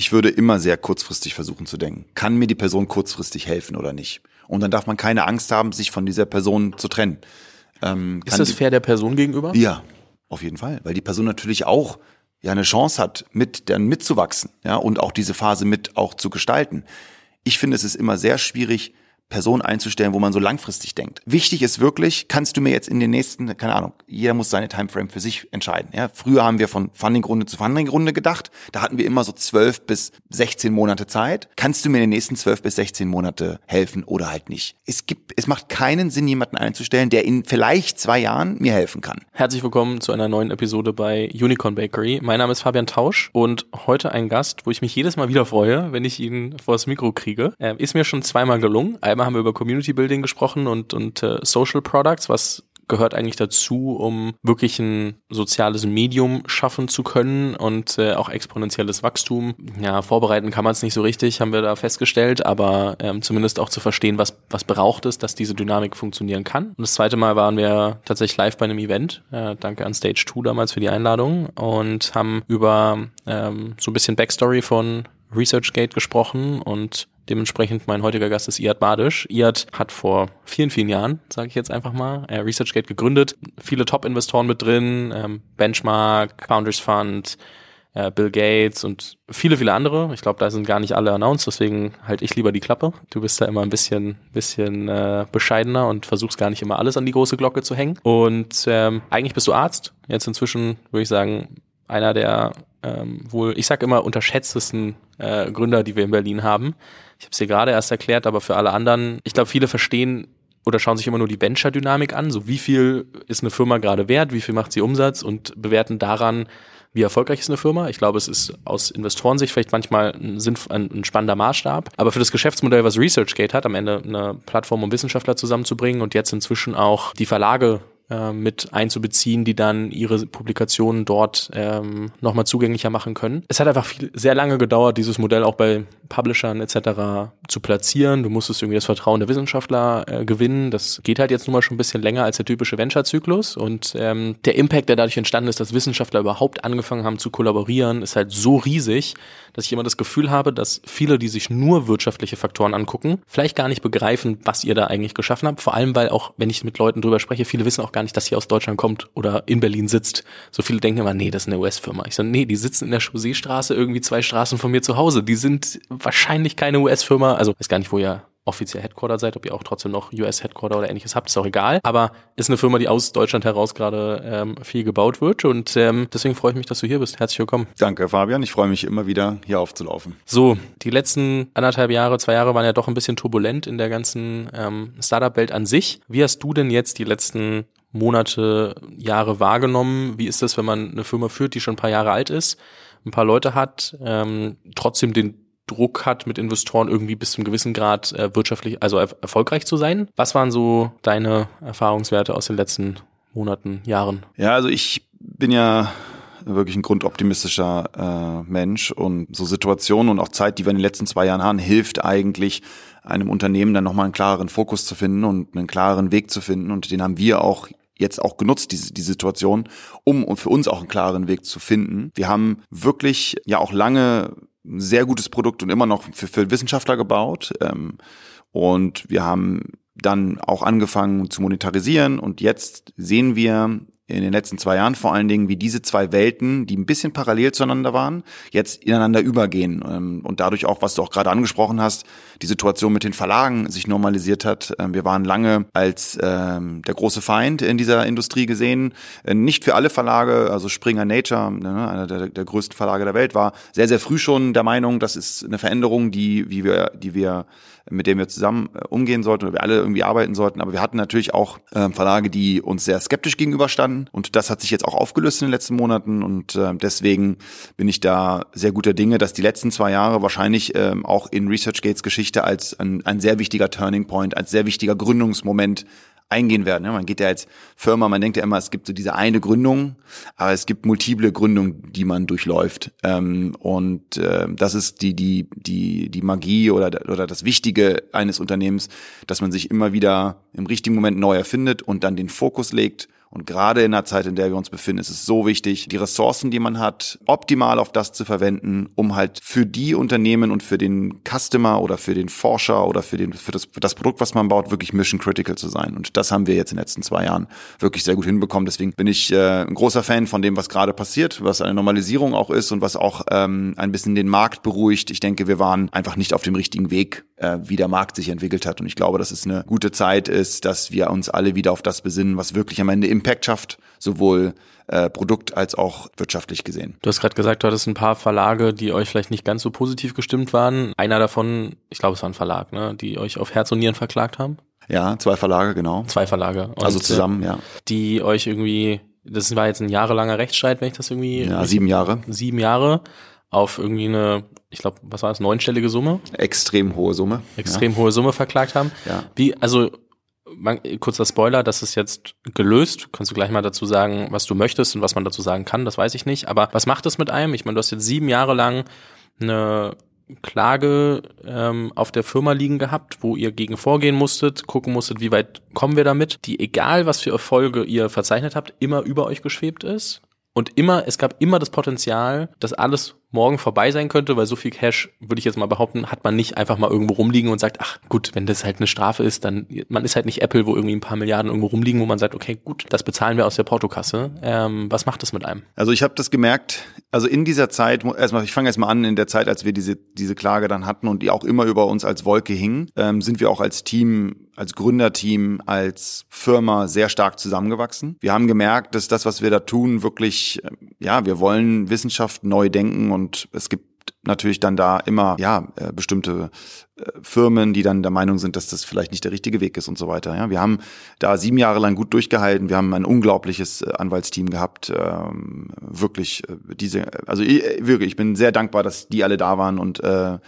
Ich würde immer sehr kurzfristig versuchen zu denken. Kann mir die Person kurzfristig helfen oder nicht? Und dann darf man keine Angst haben, sich von dieser Person zu trennen. Ähm, ist das fair der Person gegenüber? Ja, auf jeden Fall, weil die Person natürlich auch ja eine Chance hat, mit dann mitzuwachsen, ja, und auch diese Phase mit auch zu gestalten. Ich finde, es ist immer sehr schwierig, Person einzustellen, wo man so langfristig denkt. Wichtig ist wirklich, kannst du mir jetzt in den nächsten, keine Ahnung, jeder muss seine Timeframe für sich entscheiden. Ja, früher haben wir von Funding-Runde zu Funding-Runde gedacht. Da hatten wir immer so zwölf bis 16 Monate Zeit. Kannst du mir in den nächsten zwölf bis 16 Monate helfen oder halt nicht? Es gibt, es macht keinen Sinn, jemanden einzustellen, der in vielleicht zwei Jahren mir helfen kann. Herzlich willkommen zu einer neuen Episode bei Unicorn Bakery. Mein Name ist Fabian Tausch und heute ein Gast, wo ich mich jedes Mal wieder freue, wenn ich ihn vors Mikro kriege. Ist mir schon zweimal gelungen. Einmal Einmal haben wir über Community Building gesprochen und, und äh, Social Products, was gehört eigentlich dazu, um wirklich ein soziales Medium schaffen zu können und äh, auch exponentielles Wachstum. Ja, vorbereiten kann man es nicht so richtig, haben wir da festgestellt, aber ähm, zumindest auch zu verstehen, was, was braucht es, dass diese Dynamik funktionieren kann. Und das zweite Mal waren wir tatsächlich live bei einem Event. Äh, danke an Stage 2 damals für die Einladung und haben über ähm, so ein bisschen Backstory von ResearchGate gesprochen und Dementsprechend mein heutiger Gast ist Iad Badisch. Iad hat vor vielen, vielen Jahren, sage ich jetzt einfach mal, äh, ResearchGate gegründet. Viele Top-Investoren mit drin, ähm, Benchmark, Founders Fund, äh, Bill Gates und viele, viele andere. Ich glaube, da sind gar nicht alle announced, deswegen halte ich lieber die Klappe. Du bist da immer ein bisschen, bisschen äh, bescheidener und versuchst gar nicht immer alles an die große Glocke zu hängen. Und ähm, eigentlich bist du Arzt. Jetzt inzwischen würde ich sagen, einer der ähm, wohl, ich sag immer, unterschätztesten äh, Gründer, die wir in Berlin haben. Ich habe es dir gerade erst erklärt, aber für alle anderen, ich glaube, viele verstehen oder schauen sich immer nur die Venture-Dynamik an. So wie viel ist eine Firma gerade wert, wie viel macht sie Umsatz und bewerten daran, wie erfolgreich ist eine Firma. Ich glaube, es ist aus Investorensicht vielleicht manchmal ein, ein, spannender Maßstab. Aber für das Geschäftsmodell, was ResearchGate hat, am Ende eine Plattform, um Wissenschaftler zusammenzubringen und jetzt inzwischen auch die Verlage äh, mit einzubeziehen, die dann ihre Publikationen dort ähm, nochmal zugänglicher machen können. Es hat einfach viel, sehr lange gedauert, dieses Modell auch bei Publishern etc. zu platzieren. Du musstest irgendwie das Vertrauen der Wissenschaftler äh, gewinnen. Das geht halt jetzt nun mal schon ein bisschen länger als der typische Venture-Zyklus. Und ähm, der Impact, der dadurch entstanden ist, dass Wissenschaftler überhaupt angefangen haben zu kollaborieren, ist halt so riesig, dass ich immer das Gefühl habe, dass viele, die sich nur wirtschaftliche Faktoren angucken, vielleicht gar nicht begreifen, was ihr da eigentlich geschaffen habt. Vor allem, weil auch, wenn ich mit Leuten drüber spreche, viele wissen auch gar nicht, dass ihr aus Deutschland kommt oder in Berlin sitzt. So viele denken immer, nee, das ist eine US-Firma. Ich sage, nee, die sitzen in der Chausseestraße irgendwie zwei Straßen von mir zu Hause. Die sind wahrscheinlich keine US-Firma. Also, weiß gar nicht, wo ihr offiziell Headquarter seid, ob ihr auch trotzdem noch US-Headquarter oder ähnliches habt, ist auch egal. Aber ist eine Firma, die aus Deutschland heraus gerade ähm, viel gebaut wird und ähm, deswegen freue ich mich, dass du hier bist. Herzlich willkommen. Danke, Fabian. Ich freue mich immer wieder, hier aufzulaufen. So, die letzten anderthalb Jahre, zwei Jahre waren ja doch ein bisschen turbulent in der ganzen ähm, Startup-Welt an sich. Wie hast du denn jetzt die letzten Monate, Jahre wahrgenommen? Wie ist das, wenn man eine Firma führt, die schon ein paar Jahre alt ist, ein paar Leute hat, ähm, trotzdem den Druck hat, mit Investoren irgendwie bis zum gewissen Grad äh, wirtschaftlich, also er erfolgreich zu sein. Was waren so deine Erfahrungswerte aus den letzten Monaten, Jahren? Ja, also ich bin ja wirklich ein grundoptimistischer äh, Mensch und so Situationen und auch Zeit, die wir in den letzten zwei Jahren haben, hilft eigentlich einem Unternehmen dann nochmal einen klareren Fokus zu finden und einen klareren Weg zu finden und den haben wir auch jetzt auch genutzt, diese, die Situation, um für uns auch einen klaren Weg zu finden. Wir haben wirklich ja auch lange ein sehr gutes Produkt und immer noch für, für Wissenschaftler gebaut. Ähm, und wir haben dann auch angefangen zu monetarisieren und jetzt sehen wir in den letzten zwei Jahren vor allen Dingen, wie diese zwei Welten, die ein bisschen parallel zueinander waren, jetzt ineinander übergehen ähm, und dadurch auch, was du auch gerade angesprochen hast, die Situation mit den Verlagen sich normalisiert hat. Ähm, wir waren lange als ähm, der große Feind in dieser Industrie gesehen. Äh, nicht für alle Verlage, also Springer Nature, ne, einer der, der größten Verlage der Welt, war sehr, sehr früh schon der Meinung, das ist eine Veränderung, die, wie wir, die wir mit dem wir zusammen äh, umgehen sollten oder wir alle irgendwie arbeiten sollten. Aber wir hatten natürlich auch äh, Verlage, die uns sehr skeptisch gegenüberstanden. Und das hat sich jetzt auch aufgelöst in den letzten Monaten. Und äh, deswegen bin ich da sehr guter Dinge, dass die letzten zwei Jahre wahrscheinlich ähm, auch in ResearchGates Geschichte als ein, ein sehr wichtiger Turning Point, als sehr wichtiger Gründungsmoment eingehen werden. Man geht ja als Firma, man denkt ja immer, es gibt so diese eine Gründung, aber es gibt multiple Gründungen, die man durchläuft. Ähm, und äh, das ist die die die die Magie oder oder das Wichtige eines Unternehmens, dass man sich immer wieder im richtigen Moment neu erfindet und dann den Fokus legt Und gerade in der Zeit, in der wir uns befinden, ist es so wichtig, die Ressourcen, die man hat, optimal auf das zu verwenden, um halt für die Unternehmen und für den Customer oder für den Forscher oder für, den, für, das, für das Produkt, was man baut, wirklich mission critical zu sein. Und das haben wir jetzt in den letzten zwei Jahren wirklich sehr gut hinbekommen. Deswegen bin ich äh, ein großer Fan von dem, was gerade passiert, was eine Normalisierung auch ist und was auch ähm, ein bisschen den Markt beruhigt. Ich denke, wir waren einfach nicht auf dem richtigen Weg, äh, wie der Markt sich entwickelt hat. Und ich glaube, dass es eine gute Zeit ist, dass wir uns alle wieder auf das besinnen, was wirklich am Ende Impact schafft, sowohl äh, Produkt als auch wirtschaftlich gesehen. Du hast gerade gesagt, du hattest ein paar Verlage, die euch vielleicht nicht ganz so positiv gestimmt waren. Einer davon, ich glaube, es war ein Verlag, ne, die euch auf Herz und Nieren verklagt haben. Ja, zwei Verlage, genau. Zwei Verlage. Und also zusammen, ja. Die euch irgendwie, das war jetzt ein jahrelanger Rechtsstreit, wenn ich das irgendwie. Ja, sieben Jahre. Sieben Jahre auf irgendwie eine, ich glaube, was war das, neunstellige Summe? Extrem hohe Summe. Extrem ja. hohe Summe verklagt haben. Ja. Wie, also man, kurzer Spoiler, das ist jetzt gelöst. Kannst du gleich mal dazu sagen, was du möchtest und was man dazu sagen kann, das weiß ich nicht. Aber was macht es mit einem? Ich meine, du hast jetzt sieben Jahre lang eine Klage ähm, auf der Firma liegen gehabt, wo ihr gegen vorgehen musstet, gucken musstet, wie weit kommen wir damit, die egal was für Erfolge ihr verzeichnet habt, immer über euch geschwebt ist. Und immer, es gab immer das Potenzial, dass alles morgen vorbei sein könnte, weil so viel Cash, würde ich jetzt mal behaupten, hat man nicht einfach mal irgendwo rumliegen und sagt, ach gut, wenn das halt eine Strafe ist, dann, man ist halt nicht Apple, wo irgendwie ein paar Milliarden irgendwo rumliegen, wo man sagt, okay, gut, das bezahlen wir aus der Portokasse. Ähm, was macht das mit einem? Also ich habe das gemerkt, also in dieser Zeit, erstmal, ich fange erstmal an, in der Zeit, als wir diese, diese Klage dann hatten und die auch immer über uns als Wolke hing, ähm, sind wir auch als Team als Gründerteam, als Firma sehr stark zusammengewachsen. Wir haben gemerkt, dass das, was wir da tun, wirklich, ja, wir wollen Wissenschaft neu denken und es gibt natürlich dann da immer ja äh, bestimmte äh, Firmen, die dann der Meinung sind, dass das vielleicht nicht der richtige Weg ist und so weiter. Ja, wir haben da sieben Jahre lang gut durchgehalten. Wir haben ein unglaubliches äh, Anwaltsteam gehabt. Ähm, wirklich diese, also ich, wirklich, ich bin sehr dankbar, dass die alle da waren und äh,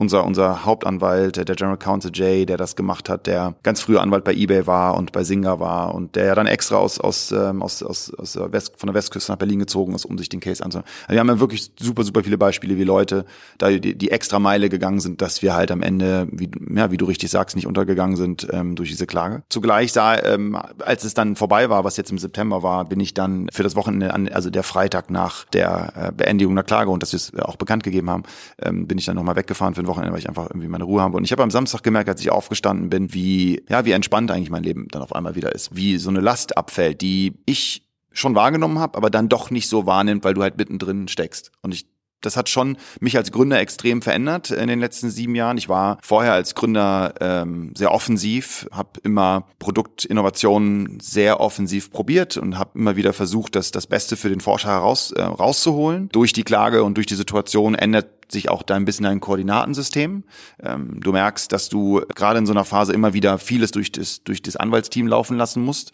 unser, unser Hauptanwalt, der General Counsel Jay, der das gemacht hat, der ganz früher Anwalt bei eBay war und bei Singer war und der ja dann extra aus, aus, ähm, aus, aus, aus West, von der Westküste nach Berlin gezogen ist, um sich den Case anzuhören. Also wir haben ja wirklich super, super viele Beispiele, wie Leute da die, die extra Meile gegangen sind, dass wir halt am Ende, wie, ja, wie du richtig sagst, nicht untergegangen sind ähm, durch diese Klage. Zugleich sah, ähm, als es dann vorbei war, was jetzt im September war, bin ich dann für das Wochenende, an, also der Freitag nach der äh, Beendigung der Klage und dass wir es auch bekannt gegeben haben, ähm, bin ich dann nochmal weggefahren für ein Wochenende, weil ich einfach irgendwie meine Ruhe habe. Und ich habe am Samstag gemerkt, als ich aufgestanden bin, wie, ja, wie entspannt eigentlich mein Leben dann auf einmal wieder ist. Wie so eine Last abfällt, die ich schon wahrgenommen habe, aber dann doch nicht so wahrnimmt, weil du halt mittendrin steckst. Und ich das hat schon mich als Gründer extrem verändert in den letzten sieben Jahren. Ich war vorher als Gründer ähm, sehr offensiv, habe immer Produktinnovationen sehr offensiv probiert und habe immer wieder versucht, das, das Beste für den Forscher heraus, äh, rauszuholen. Durch die Klage und durch die Situation ändert sich auch da ein bisschen ein Koordinatensystem. Ähm, du merkst, dass du gerade in so einer Phase immer wieder vieles durch das, durch das Anwaltsteam laufen lassen musst,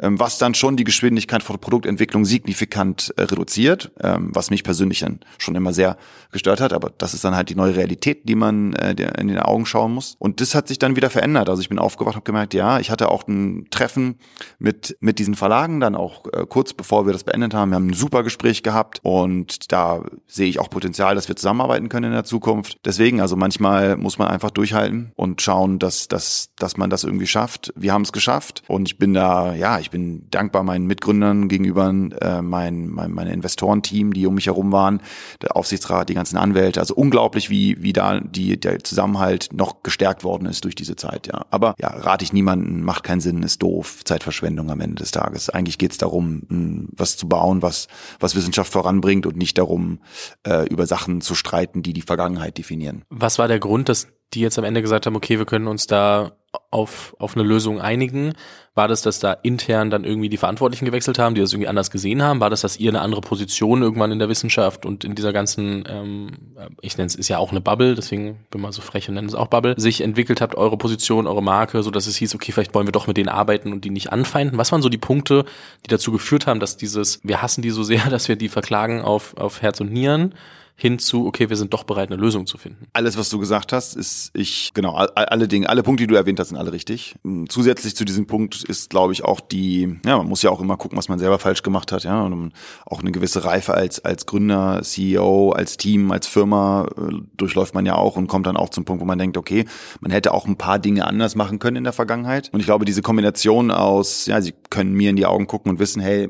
ähm, was dann schon die Geschwindigkeit von Produktentwicklung signifikant äh, reduziert, ähm, was mich persönlich dann schon immer sehr gestört hat. Aber das ist dann halt die neue Realität, die man äh, in den Augen schauen muss. Und das hat sich dann wieder verändert. Also ich bin aufgewacht, habe gemerkt, ja, ich hatte auch ein Treffen mit mit diesen Verlagen dann auch äh, kurz bevor wir das beendet haben. Wir haben ein super Gespräch gehabt und da sehe ich auch Potenzial, dass wir zusammenarbeiten arbeiten können in der Zukunft. Deswegen, also manchmal muss man einfach durchhalten und schauen, dass, dass, dass man das irgendwie schafft. Wir haben es geschafft und ich bin da, ja, ich bin dankbar meinen Mitgründern gegenüber, äh, mein, mein, meine Investorenteam, die um mich herum waren, der Aufsichtsrat, die ganzen Anwälte. Also unglaublich, wie, wie da die, der Zusammenhalt noch gestärkt worden ist durch diese Zeit, ja. Aber ja, rate ich niemanden, macht keinen Sinn, ist doof, Zeitverschwendung am Ende des Tages. Eigentlich geht es darum, was zu bauen, was, was Wissenschaft voranbringt und nicht darum, äh, über Sachen zu streiten Wahrheiten, die die Vergangenheit definieren. Was war der Grund, dass die jetzt am Ende gesagt haben, okay, wir können uns da auf, auf eine Lösung einigen? War das, dass da intern dann irgendwie die Verantwortlichen gewechselt haben, die das irgendwie anders gesehen haben? War das, dass ihr eine andere Position irgendwann in der Wissenschaft und in dieser ganzen, ähm, ich nenne es, ist ja auch eine Bubble, deswegen bin mal so frech und nenne es auch Bubble, sich entwickelt habt, eure Position, eure Marke, so dass es hieß, okay, vielleicht wollen wir doch mit denen arbeiten und die nicht anfeinden? Was waren so die Punkte, die dazu geführt haben, dass dieses, wir hassen die so sehr, dass wir die verklagen auf, auf Herz und Nieren? Hin zu, okay, wir sind doch bereit, eine Lösung zu finden. Alles, was du gesagt hast, ist ich, genau, alle Dinge, alle Punkte, die du erwähnt hast, sind alle richtig. Zusätzlich zu diesem Punkt ist, glaube ich, auch die, ja, man muss ja auch immer gucken, was man selber falsch gemacht hat, ja, und auch eine gewisse Reife als, als Gründer, CEO, als Team, als Firma äh, durchläuft man ja auch und kommt dann auch zum Punkt, wo man denkt, okay, man hätte auch ein paar Dinge anders machen können in der Vergangenheit. Und ich glaube, diese Kombination aus, ja, sie können mir in die Augen gucken und wissen, hey,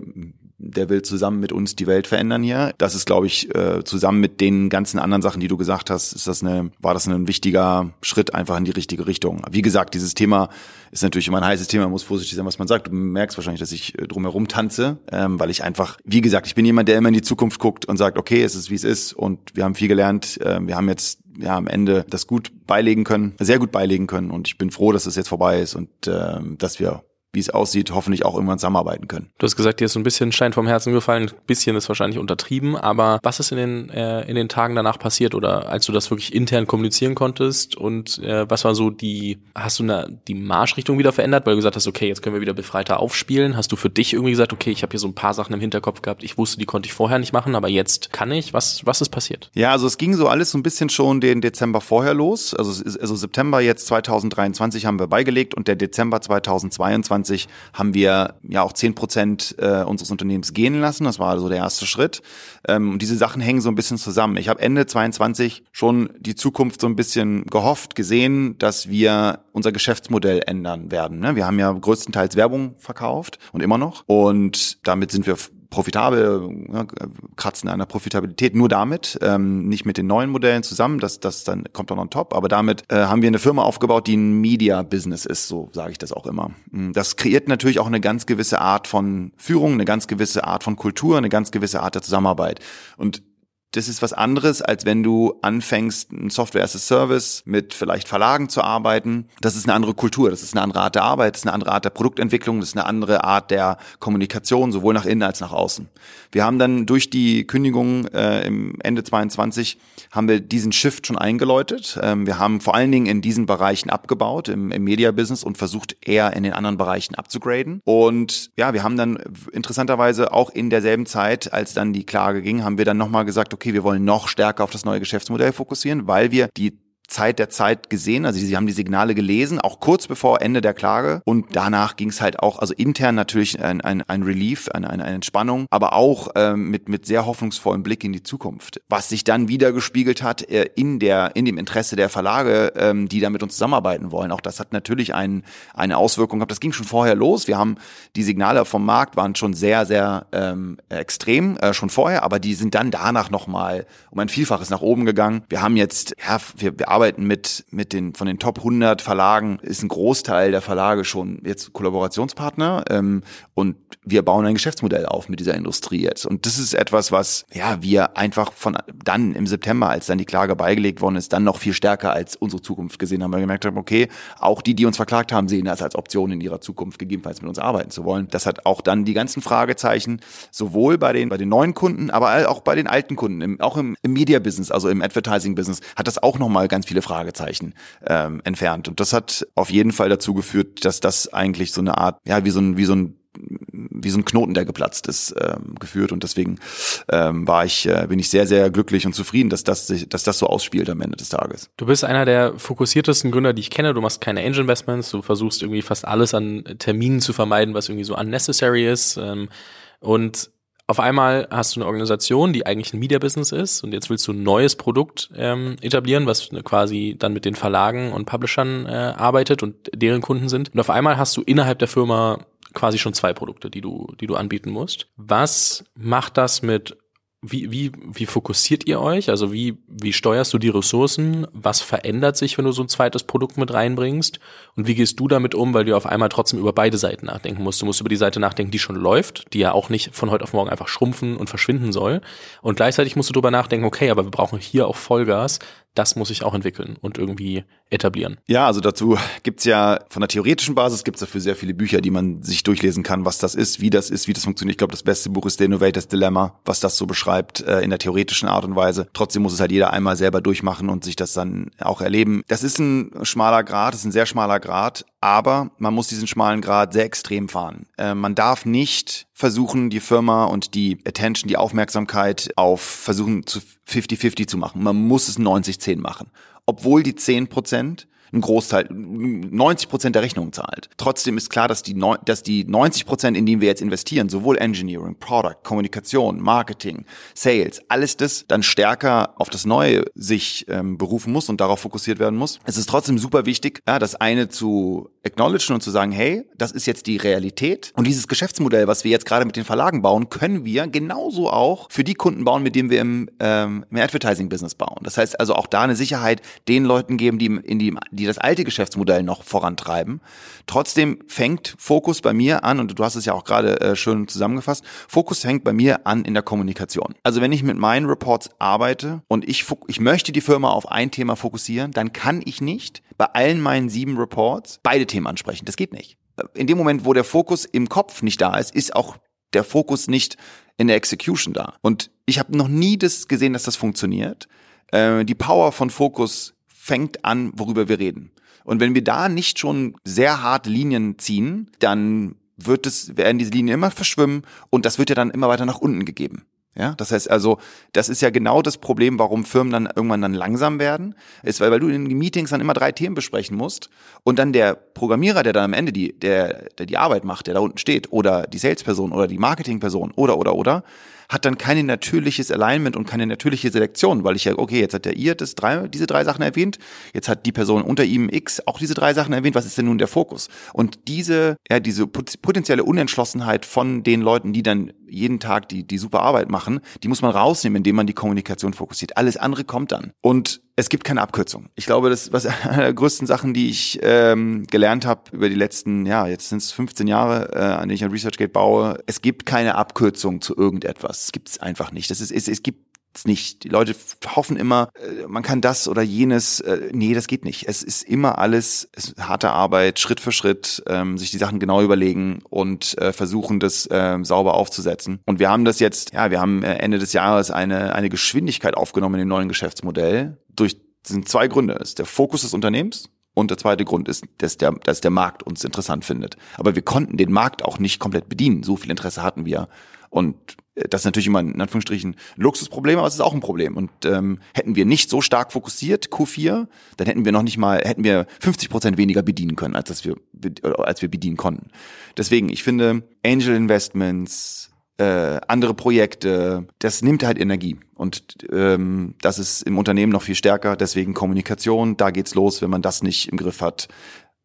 der will zusammen mit uns die Welt verändern hier. Das ist, glaube ich, äh, zusammen mit den ganzen anderen Sachen, die du gesagt hast, ist das eine, war das ein wichtiger Schritt einfach in die richtige Richtung. Wie gesagt, dieses Thema ist natürlich immer ein heißes Thema, man muss vorsichtig sein, was man sagt. Du merkst wahrscheinlich, dass ich äh, drumherum tanze, ähm, weil ich einfach, wie gesagt, ich bin jemand, der immer in die Zukunft guckt und sagt, okay, es ist wie es ist und wir haben viel gelernt. Äh, wir haben jetzt ja am Ende das gut beilegen können, sehr gut beilegen können und ich bin froh, dass es das jetzt vorbei ist und äh, dass wir wie es aussieht, hoffentlich auch irgendwann zusammenarbeiten können. Du hast gesagt, dir ist so ein bisschen Stein vom Herzen gefallen. Ein bisschen ist wahrscheinlich untertrieben, aber was ist in den, äh, in den Tagen danach passiert oder als du das wirklich intern kommunizieren konntest und äh, was war so die, hast du eine, die Marschrichtung wieder verändert, weil du gesagt hast, okay, jetzt können wir wieder befreiter aufspielen? Hast du für dich irgendwie gesagt, okay, ich habe hier so ein paar Sachen im Hinterkopf gehabt, ich wusste, die konnte ich vorher nicht machen, aber jetzt kann ich? Was, was ist passiert? Ja, also es ging so alles so ein bisschen schon den Dezember vorher los. Also, also September jetzt 2023 haben wir beigelegt und der Dezember 2022 2020 haben wir ja auch zehn Prozent äh, unseres Unternehmens gehen lassen. Das war also der erste Schritt. Ähm, und diese Sachen hängen so ein bisschen zusammen. Ich habe Ende 22 schon die Zukunft so ein bisschen gehofft, gesehen, dass wir unser Geschäftsmodell ändern werden. Ne? Wir haben ja größtenteils Werbung verkauft und immer noch. Und damit sind wir profitabel, ja, kratzen an der Profitabilität nur damit, ähm, nicht mit den neuen Modellen zusammen, das, das dann kommt dann on top, aber damit äh, haben wir eine Firma aufgebaut, die ein Media-Business ist, so sage ich das auch immer. Mm, das kreiert natürlich auch eine ganz gewisse Art von Führung, eine ganz gewisse Art von Kultur, eine ganz gewisse Art der Zusammenarbeit. Und das ist was anderes, als wenn du anfängst, ein Software as a Service mit vielleicht Verlagen zu arbeiten. Das ist eine andere Kultur, das ist eine andere Art der Arbeit, das ist eine andere Art der Produktentwicklung, das ist eine andere Art der Kommunikation, sowohl nach innen als nach außen. Wir haben dann durch die Kündigung äh, im Ende 22 haben wir diesen Shift schon eingeläutet. Ähm, wir haben vor allen Dingen in diesen Bereichen abgebaut, im, im Media-Business und versucht eher in den anderen Bereichen abzugraden. Und ja, wir haben dann interessanterweise auch in derselben Zeit, als dann die Klage ging, haben wir dann nochmal gesagt, okay, wir wollen noch stärker auf das neue Geschäftsmodell fokussieren, weil wir die Zeit der Zeit gesehen, also sie haben die Signale gelesen, auch kurz bevor Ende der Klage und danach ging es halt auch, also intern natürlich ein, ein, ein Relief, eine, eine Entspannung, aber auch ähm, mit, mit sehr hoffnungsvollem Blick in die Zukunft, was sich dann wieder gespiegelt hat äh, in der in dem Interesse der Verlage, ähm, die da mit uns zusammenarbeiten wollen. Auch das hat natürlich ein, eine Auswirkung gehabt. Das ging schon vorher los. Wir haben die Signale vom Markt waren schon sehr sehr ähm, extrem äh, schon vorher, aber die sind dann danach noch mal um ein Vielfaches nach oben gegangen. Wir haben jetzt ja, wir, wir arbeiten mit, mit den, von den Top 100 Verlagen ist ein Großteil der Verlage schon jetzt Kollaborationspartner. Ähm, und wir bauen ein Geschäftsmodell auf mit dieser Industrie jetzt. Und das ist etwas, was ja wir einfach von dann im September, als dann die Klage beigelegt worden ist, dann noch viel stärker als unsere Zukunft gesehen haben, weil wir gemerkt haben, okay, auch die, die uns verklagt haben, sehen das als Option in ihrer Zukunft gegebenenfalls mit uns arbeiten zu wollen. Das hat auch dann die ganzen Fragezeichen sowohl bei den, bei den neuen Kunden, aber auch bei den alten Kunden, im, auch im, im Media-Business, also im Advertising-Business, hat das auch nochmal ganz viele Fragezeichen ähm, entfernt. Und das hat auf jeden Fall dazu geführt, dass das eigentlich so eine Art, ja, wie so ein, wie so ein wie so ein Knoten, der geplatzt ist, ähm, geführt und deswegen ähm, war ich, äh, bin ich sehr, sehr glücklich und zufrieden, dass das, dass das so ausspielt am Ende des Tages. Du bist einer der fokussiertesten Gründer, die ich kenne. Du machst keine Angel Investments, du versuchst irgendwie fast alles an Terminen zu vermeiden, was irgendwie so unnecessary ist. Ähm, und auf einmal hast du eine Organisation, die eigentlich ein Media-Business ist und jetzt willst du ein neues Produkt ähm, etablieren, was quasi dann mit den Verlagen und Publishern äh, arbeitet und deren Kunden sind. Und auf einmal hast du innerhalb der Firma quasi schon zwei Produkte, die du, die du anbieten musst. Was macht das mit wie, wie, wie fokussiert ihr euch? Also wie, wie steuerst du die Ressourcen? Was verändert sich, wenn du so ein zweites Produkt mit reinbringst? Und wie gehst du damit um, weil du auf einmal trotzdem über beide Seiten nachdenken musst? Du musst über die Seite nachdenken, die schon läuft, die ja auch nicht von heute auf morgen einfach schrumpfen und verschwinden soll. Und gleichzeitig musst du darüber nachdenken, okay, aber wir brauchen hier auch Vollgas das muss ich auch entwickeln und irgendwie etablieren. Ja, also dazu gibt's ja von der theoretischen Basis gibt's dafür sehr viele Bücher, die man sich durchlesen kann, was das ist, wie das ist, wie das funktioniert. Ich glaube, das beste Buch ist The Innovators Dilemma, was das so beschreibt äh, in der theoretischen Art und Weise. Trotzdem muss es halt jeder einmal selber durchmachen und sich das dann auch erleben. Das ist ein schmaler Grad, das ist ein sehr schmaler Grad, aber man muss diesen schmalen Grad sehr extrem fahren. Äh, man darf nicht versuchen, die Firma und die Attention, die Aufmerksamkeit auf versuchen zu 50-50 zu machen. Man muss es 90-10 machen. Obwohl die 10 Prozent ein Großteil, 90 Prozent der Rechnungen zahlt. Trotzdem ist klar, dass die, dass die 90 Prozent, in die wir jetzt investieren, sowohl Engineering, Product, Kommunikation, Marketing, Sales, alles das dann stärker auf das Neue sich ähm, berufen muss und darauf fokussiert werden muss. Es ist trotzdem super wichtig, ja, das eine zu acknowledgen und zu sagen, hey, das ist jetzt die Realität und dieses Geschäftsmodell, was wir jetzt gerade mit den Verlagen bauen, können wir genauso auch für die Kunden bauen, mit denen wir im, ähm, im Advertising-Business bauen. Das heißt also auch da eine Sicherheit den Leuten geben, die in die die das alte Geschäftsmodell noch vorantreiben. Trotzdem fängt Fokus bei mir an, und du hast es ja auch gerade äh, schön zusammengefasst, Fokus fängt bei mir an in der Kommunikation. Also wenn ich mit meinen Reports arbeite und ich, ich möchte die Firma auf ein Thema fokussieren, dann kann ich nicht bei allen meinen sieben Reports beide Themen ansprechen. Das geht nicht. In dem Moment, wo der Fokus im Kopf nicht da ist, ist auch der Fokus nicht in der Execution da. Und ich habe noch nie das gesehen, dass das funktioniert. Äh, die Power von Fokus fängt an, worüber wir reden. Und wenn wir da nicht schon sehr hart Linien ziehen, dann wird es, werden diese Linien immer verschwimmen und das wird ja dann immer weiter nach unten gegeben. Ja, das heißt also, das ist ja genau das Problem, warum Firmen dann irgendwann dann langsam werden, ist, weil, weil du in den Meetings dann immer drei Themen besprechen musst und dann der Programmierer, der dann am Ende die, der, der die Arbeit macht, der da unten steht, oder die Salesperson oder die Marketingperson oder, oder, oder, hat dann keine natürliches Alignment und keine natürliche Selektion, weil ich ja, okay, jetzt hat der ihr das drei, diese drei Sachen erwähnt, jetzt hat die Person unter ihm X auch diese drei Sachen erwähnt, was ist denn nun der Fokus? Und diese, ja, diese potenzielle Unentschlossenheit von den Leuten, die dann jeden Tag die, die super Arbeit machen, die muss man rausnehmen, indem man die Kommunikation fokussiert. Alles andere kommt dann. Und es gibt keine Abkürzung. Ich glaube, das was eine der größten Sachen, die ich ähm, gelernt habe über die letzten, ja, jetzt sind es 15 Jahre, äh, an denen ich ein ResearchGate baue. Es gibt keine Abkürzung zu irgendetwas. Es gibt es einfach nicht. Das ist, es, es gibt nicht. Die Leute hoffen immer, äh, man kann das oder jenes. Äh, nee, das geht nicht. Es ist immer alles es ist harte Arbeit, Schritt für Schritt, ähm, sich die Sachen genau überlegen und äh, versuchen, das ähm, sauber aufzusetzen. Und wir haben das jetzt, ja, wir haben äh, Ende des Jahres eine, eine Geschwindigkeit aufgenommen in dem neuen Geschäftsmodell. Durch sind zwei Gründe. Das ist der Fokus des Unternehmens und der zweite Grund ist, dass der, dass der Markt uns interessant findet. Aber wir konnten den Markt auch nicht komplett bedienen. So viel Interesse hatten wir. Und das ist natürlich immer in Anführungsstrichen ein Luxusproblem, aber es ist auch ein Problem. Und ähm, hätten wir nicht so stark fokussiert Q4, dann hätten wir noch nicht mal, hätten wir 50 Prozent weniger bedienen können, als dass wir, als wir bedienen konnten. Deswegen, ich finde Angel Investments, äh, andere Projekte, das nimmt halt Energie. Und ähm, das ist im Unternehmen noch viel stärker. Deswegen Kommunikation, da geht's los. Wenn man das nicht im Griff hat,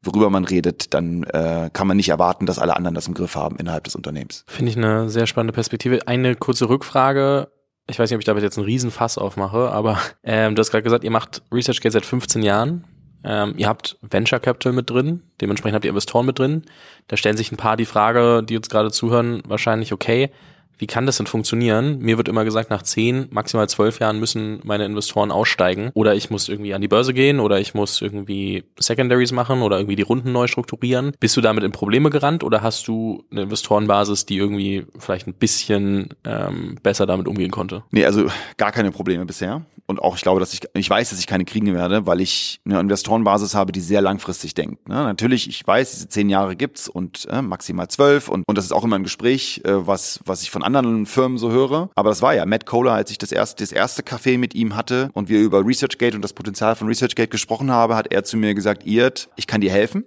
worüber man redet, dann äh, kann man nicht erwarten, dass alle anderen das im Griff haben innerhalb des Unternehmens. Finde ich eine sehr spannende Perspektive. Eine kurze Rückfrage. Ich weiß nicht, ob ich damit jetzt einen Riesenfass aufmache, aber ähm, du hast gerade gesagt, ihr macht ResearchGate seit 15 Jahren. Ähm, ihr habt Venture Capital mit drin, dementsprechend habt ihr Investoren mit drin. Da stellen sich ein paar die Frage, die uns gerade zuhören, wahrscheinlich, okay, wie kann das denn funktionieren? Mir wird immer gesagt, nach zehn, maximal zwölf Jahren müssen meine Investoren aussteigen oder ich muss irgendwie an die Börse gehen oder ich muss irgendwie Secondaries machen oder irgendwie die Runden neu strukturieren. Bist du damit in Probleme gerannt oder hast du eine Investorenbasis, die irgendwie vielleicht ein bisschen ähm, besser damit umgehen konnte? Nee, also gar keine Probleme bisher. Und auch ich glaube, dass ich, ich weiß, dass ich keine kriegen werde, weil ich eine Investorenbasis habe, die sehr langfristig denkt. Ne? Natürlich, ich weiß, diese zehn Jahre gibt's und äh, maximal zwölf und, und das ist auch immer ein Gespräch, äh, was, was ich von von anderen Firmen so höre. Aber das war ja Matt Kohler, als ich das erste, das erste Café mit ihm hatte und wir über ResearchGate und das Potenzial von ResearchGate gesprochen haben, hat er zu mir gesagt, Irt, ich kann dir helfen.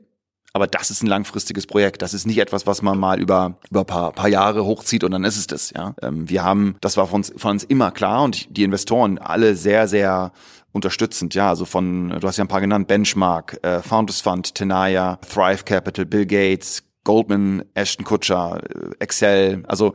Aber das ist ein langfristiges Projekt. Das ist nicht etwas, was man mal über, über paar, paar Jahre hochzieht und dann ist es das. Ja? Ähm, wir haben, das war von uns, von uns immer klar und die Investoren alle sehr, sehr unterstützend. Ja, also von, du hast ja ein paar genannt, Benchmark, äh, Founders Fund, Tenaya, Thrive Capital, Bill Gates, Goldman, Ashton Kutcher, äh, Excel. Also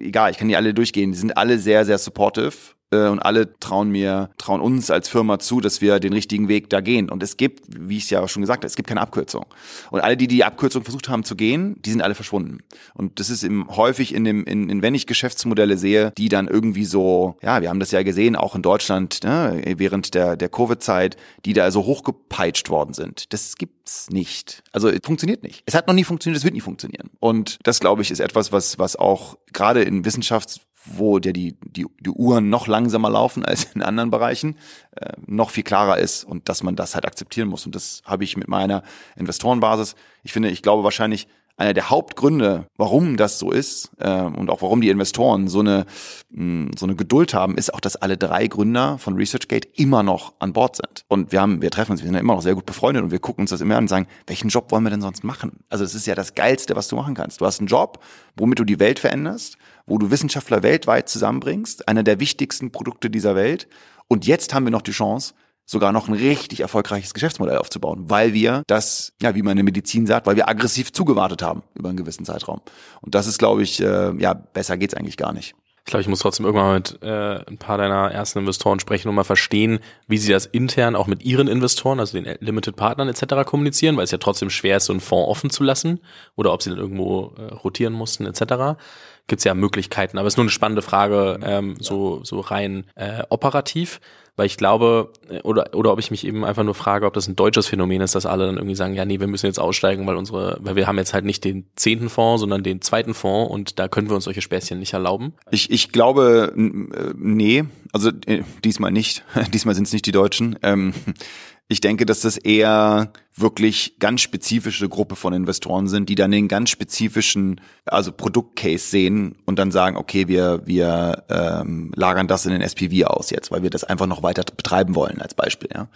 egal, ich kann die alle durchgehen, die sind alle sehr, sehr supportive. äh, und alle trauen mir, trauen uns als Firma zu, dass wir den richtigen Weg da gehen. Und es gibt, wie ich es ja schon gesagt habe, es gibt keine Abkürzung. Und alle, die die Abkürzung versucht haben zu gehen, die sind alle verschwunden. Und das ist im, häufig in dem, in, in wenn ich Geschäftsmodelle sehe, die dann irgendwie so, ja, wir haben das ja gesehen, auch in Deutschland, ne, während der, der Covid-Zeit, die da so hochgepeitscht worden sind. Das gibt's nicht. Also funktioniert nicht. Es hat noch nie funktioniert, es wird nie funktionieren. Und das, glaube ich, ist etwas, was, was auch gerade in Wissenschafts wo der die, die, die Uhren noch langsamer laufen als in anderen Bereichen, äh, noch viel klarer ist und dass man das halt akzeptieren muss. Und das habe ich mit meiner Investorenbasis. Ich finde, ich glaube wahrscheinlich, einer der Hauptgründe, warum das so ist äh, und auch warum die Investoren so eine mh, so eine Geduld haben, ist auch, dass alle drei Gründer von ResearchGate immer noch an Bord sind. Und wir haben, wir treffen uns, wir sind ja immer noch sehr gut befreundet und wir gucken uns das immer an und sagen, welchen Job wollen wir denn sonst machen? Also es ist ja das Geilste, was du machen kannst. Du hast einen Job, womit du die Welt veränderst, wo du Wissenschaftler weltweit zusammenbringst, einer der wichtigsten Produkte dieser Welt. Und jetzt haben wir noch die Chance, sogar noch ein richtig erfolgreiches Geschäftsmodell aufzubauen, weil wir das, ja, wie man in der Medizin sagt, weil wir aggressiv zugewartet haben über einen gewissen Zeitraum. Und das ist, glaube ich, äh, ja, besser geht's eigentlich gar nicht. Ich glaube, ich muss trotzdem irgendwann mit äh, ein paar deiner ersten Investoren sprechen und mal verstehen, wie sie das intern auch mit ihren Investoren, also den Limited Partnern etc. kommunizieren, weil es ja trotzdem schwer ist, so einen Fonds offen zu lassen oder ob sie dann irgendwo äh, rotieren mussten etc. Gibt es ja Möglichkeiten, aber es ist nur eine spannende Frage, ähm, so, so rein äh, operativ weil ich glaube, äh, oder, oder ob ich mich eben einfach nur frage, ob das ein deutsches Phänomen ist, dass alle dann irgendwie sagen, ja, nee, wir müssen jetzt aussteigen, weil unsere, weil wir haben jetzt halt nicht den zehnten Fonds, sondern den zweiten Fonds und da können wir uns solche Späßchen nicht erlauben. Ich, ich glaube, äh, nee, also äh, diesmal nicht. diesmal sind es nicht die Deutschen. Ähm, ich denke, dass das eher wirklich ganz spezifische Gruppe von Investoren sind, die dann den ganz spezifischen, also Produktcase sehen und dann sagen, okay, wir wir ähm, lagern das in den SPV aus jetzt, weil wir das einfach noch weiter betreiben wollen als Beispiel. Ja,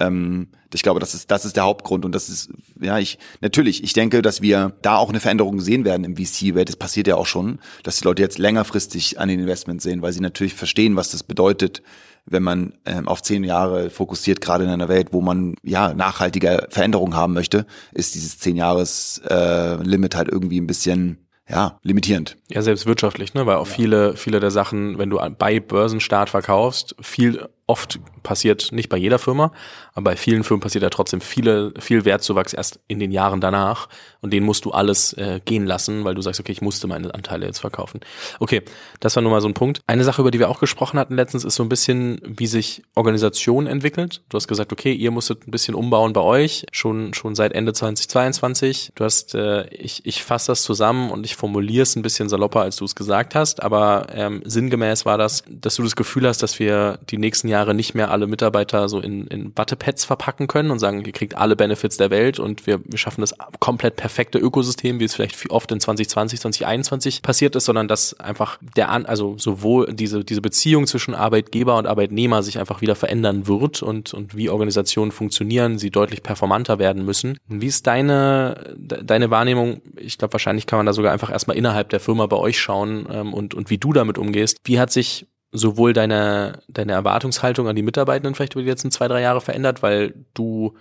ähm, ich glaube, das ist das ist der Hauptgrund und das ist ja ich natürlich. Ich denke, dass wir da auch eine Veränderung sehen werden im VC-Welt. Das passiert ja auch schon, dass die Leute jetzt längerfristig an den Investments sehen, weil sie natürlich verstehen, was das bedeutet wenn man ähm, auf zehn Jahre fokussiert, gerade in einer Welt, wo man ja nachhaltige Veränderungen haben möchte, ist dieses zehn Jahres äh, Limit halt irgendwie ein bisschen ja, limitierend. Ja, selbst wirtschaftlich, ne? Weil auch ja. viele, viele der Sachen, wenn du bei Börsenstart verkaufst, viel oft passiert, nicht bei jeder Firma, aber bei vielen Firmen passiert ja trotzdem viele, viel Wertzuwachs erst in den Jahren danach und den musst du alles äh, gehen lassen, weil du sagst, okay, ich musste meine Anteile jetzt verkaufen. Okay, das war nur mal so ein Punkt. Eine Sache, über die wir auch gesprochen hatten letztens, ist so ein bisschen, wie sich Organisation entwickelt. Du hast gesagt, okay, ihr musstet ein bisschen umbauen bei euch, schon, schon seit Ende 2022. Du hast, äh, ich, ich fasse das zusammen und ich formuliere es ein bisschen salopper, als du es gesagt hast, aber ähm, sinngemäß war das, dass du das Gefühl hast, dass wir die nächsten Jahre Jahre nicht mehr alle Mitarbeiter so in, in Wattepads verpacken können und sagen, ihr kriegt alle Benefits der Welt und wir, wir schaffen das komplett perfekte Ökosystem, wie es vielleicht oft in 2020, 2021 passiert ist, sondern dass einfach der an, also sowohl diese, diese Beziehung zwischen Arbeitgeber und Arbeitnehmer sich einfach wieder verändern wird und, und wie Organisationen funktionieren, sie deutlich performanter werden müssen. Wie ist deine, deine Wahrnehmung? Ich glaube, wahrscheinlich kann man da sogar einfach erstmal innerhalb der Firma bei euch schauen ähm, und, und wie du damit umgehst. Wie hat sich sowohl deine, deine Erwartungshaltung an die Mitarbeitenden vielleicht über die letzten zwei, drei Jahre verändert, weil du,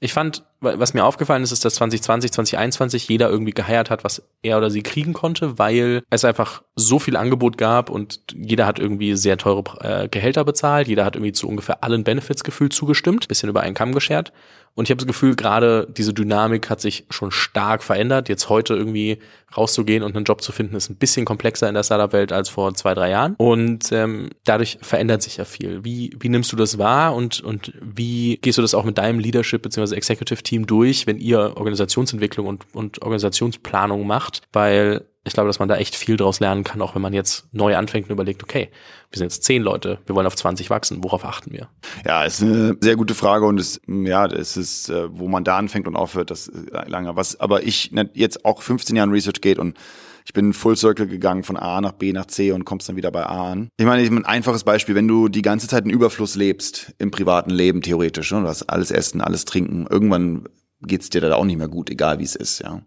ich fand, was mir aufgefallen ist, ist, dass 2020, 2021 jeder irgendwie geheiert hat, was er oder sie kriegen konnte, weil es einfach so viel Angebot gab und jeder hat irgendwie sehr teure äh, Gehälter bezahlt, jeder hat irgendwie zu ungefähr allen Benefits gefühlt zugestimmt, bisschen über einen Kamm geschert. Und ich habe das Gefühl, gerade diese Dynamik hat sich schon stark verändert. Jetzt heute irgendwie rauszugehen und einen Job zu finden, ist ein bisschen komplexer in der Startup-Welt als vor zwei, drei Jahren. Und ähm, dadurch verändert sich ja viel. Wie, wie nimmst du das wahr und, und wie gehst du das auch mit deinem Leadership bzw. Executive-Team durch, wenn ihr Organisationsentwicklung und, und Organisationsplanung macht? Weil ich glaube, dass man da echt viel draus lernen kann, auch wenn man jetzt neu anfängt und überlegt, okay, wir sind jetzt zehn Leute, wir wollen auf 20 wachsen, worauf achten wir? Ja, ist eine sehr gute Frage und es, ja, es ist, äh, wo man da anfängt und aufhört, das lange. Was, aber ich jetzt auch 15 Jahren Research geht und ich bin Full Circle gegangen von A nach B nach C und kommst dann wieder bei A an. Ich meine, ein einfaches Beispiel, wenn du die ganze Zeit in Überfluss lebst im privaten Leben theoretisch, ne, du hast alles essen, alles trinken, irgendwann geht's dir da auch nicht mehr gut, egal wie es ist, ja.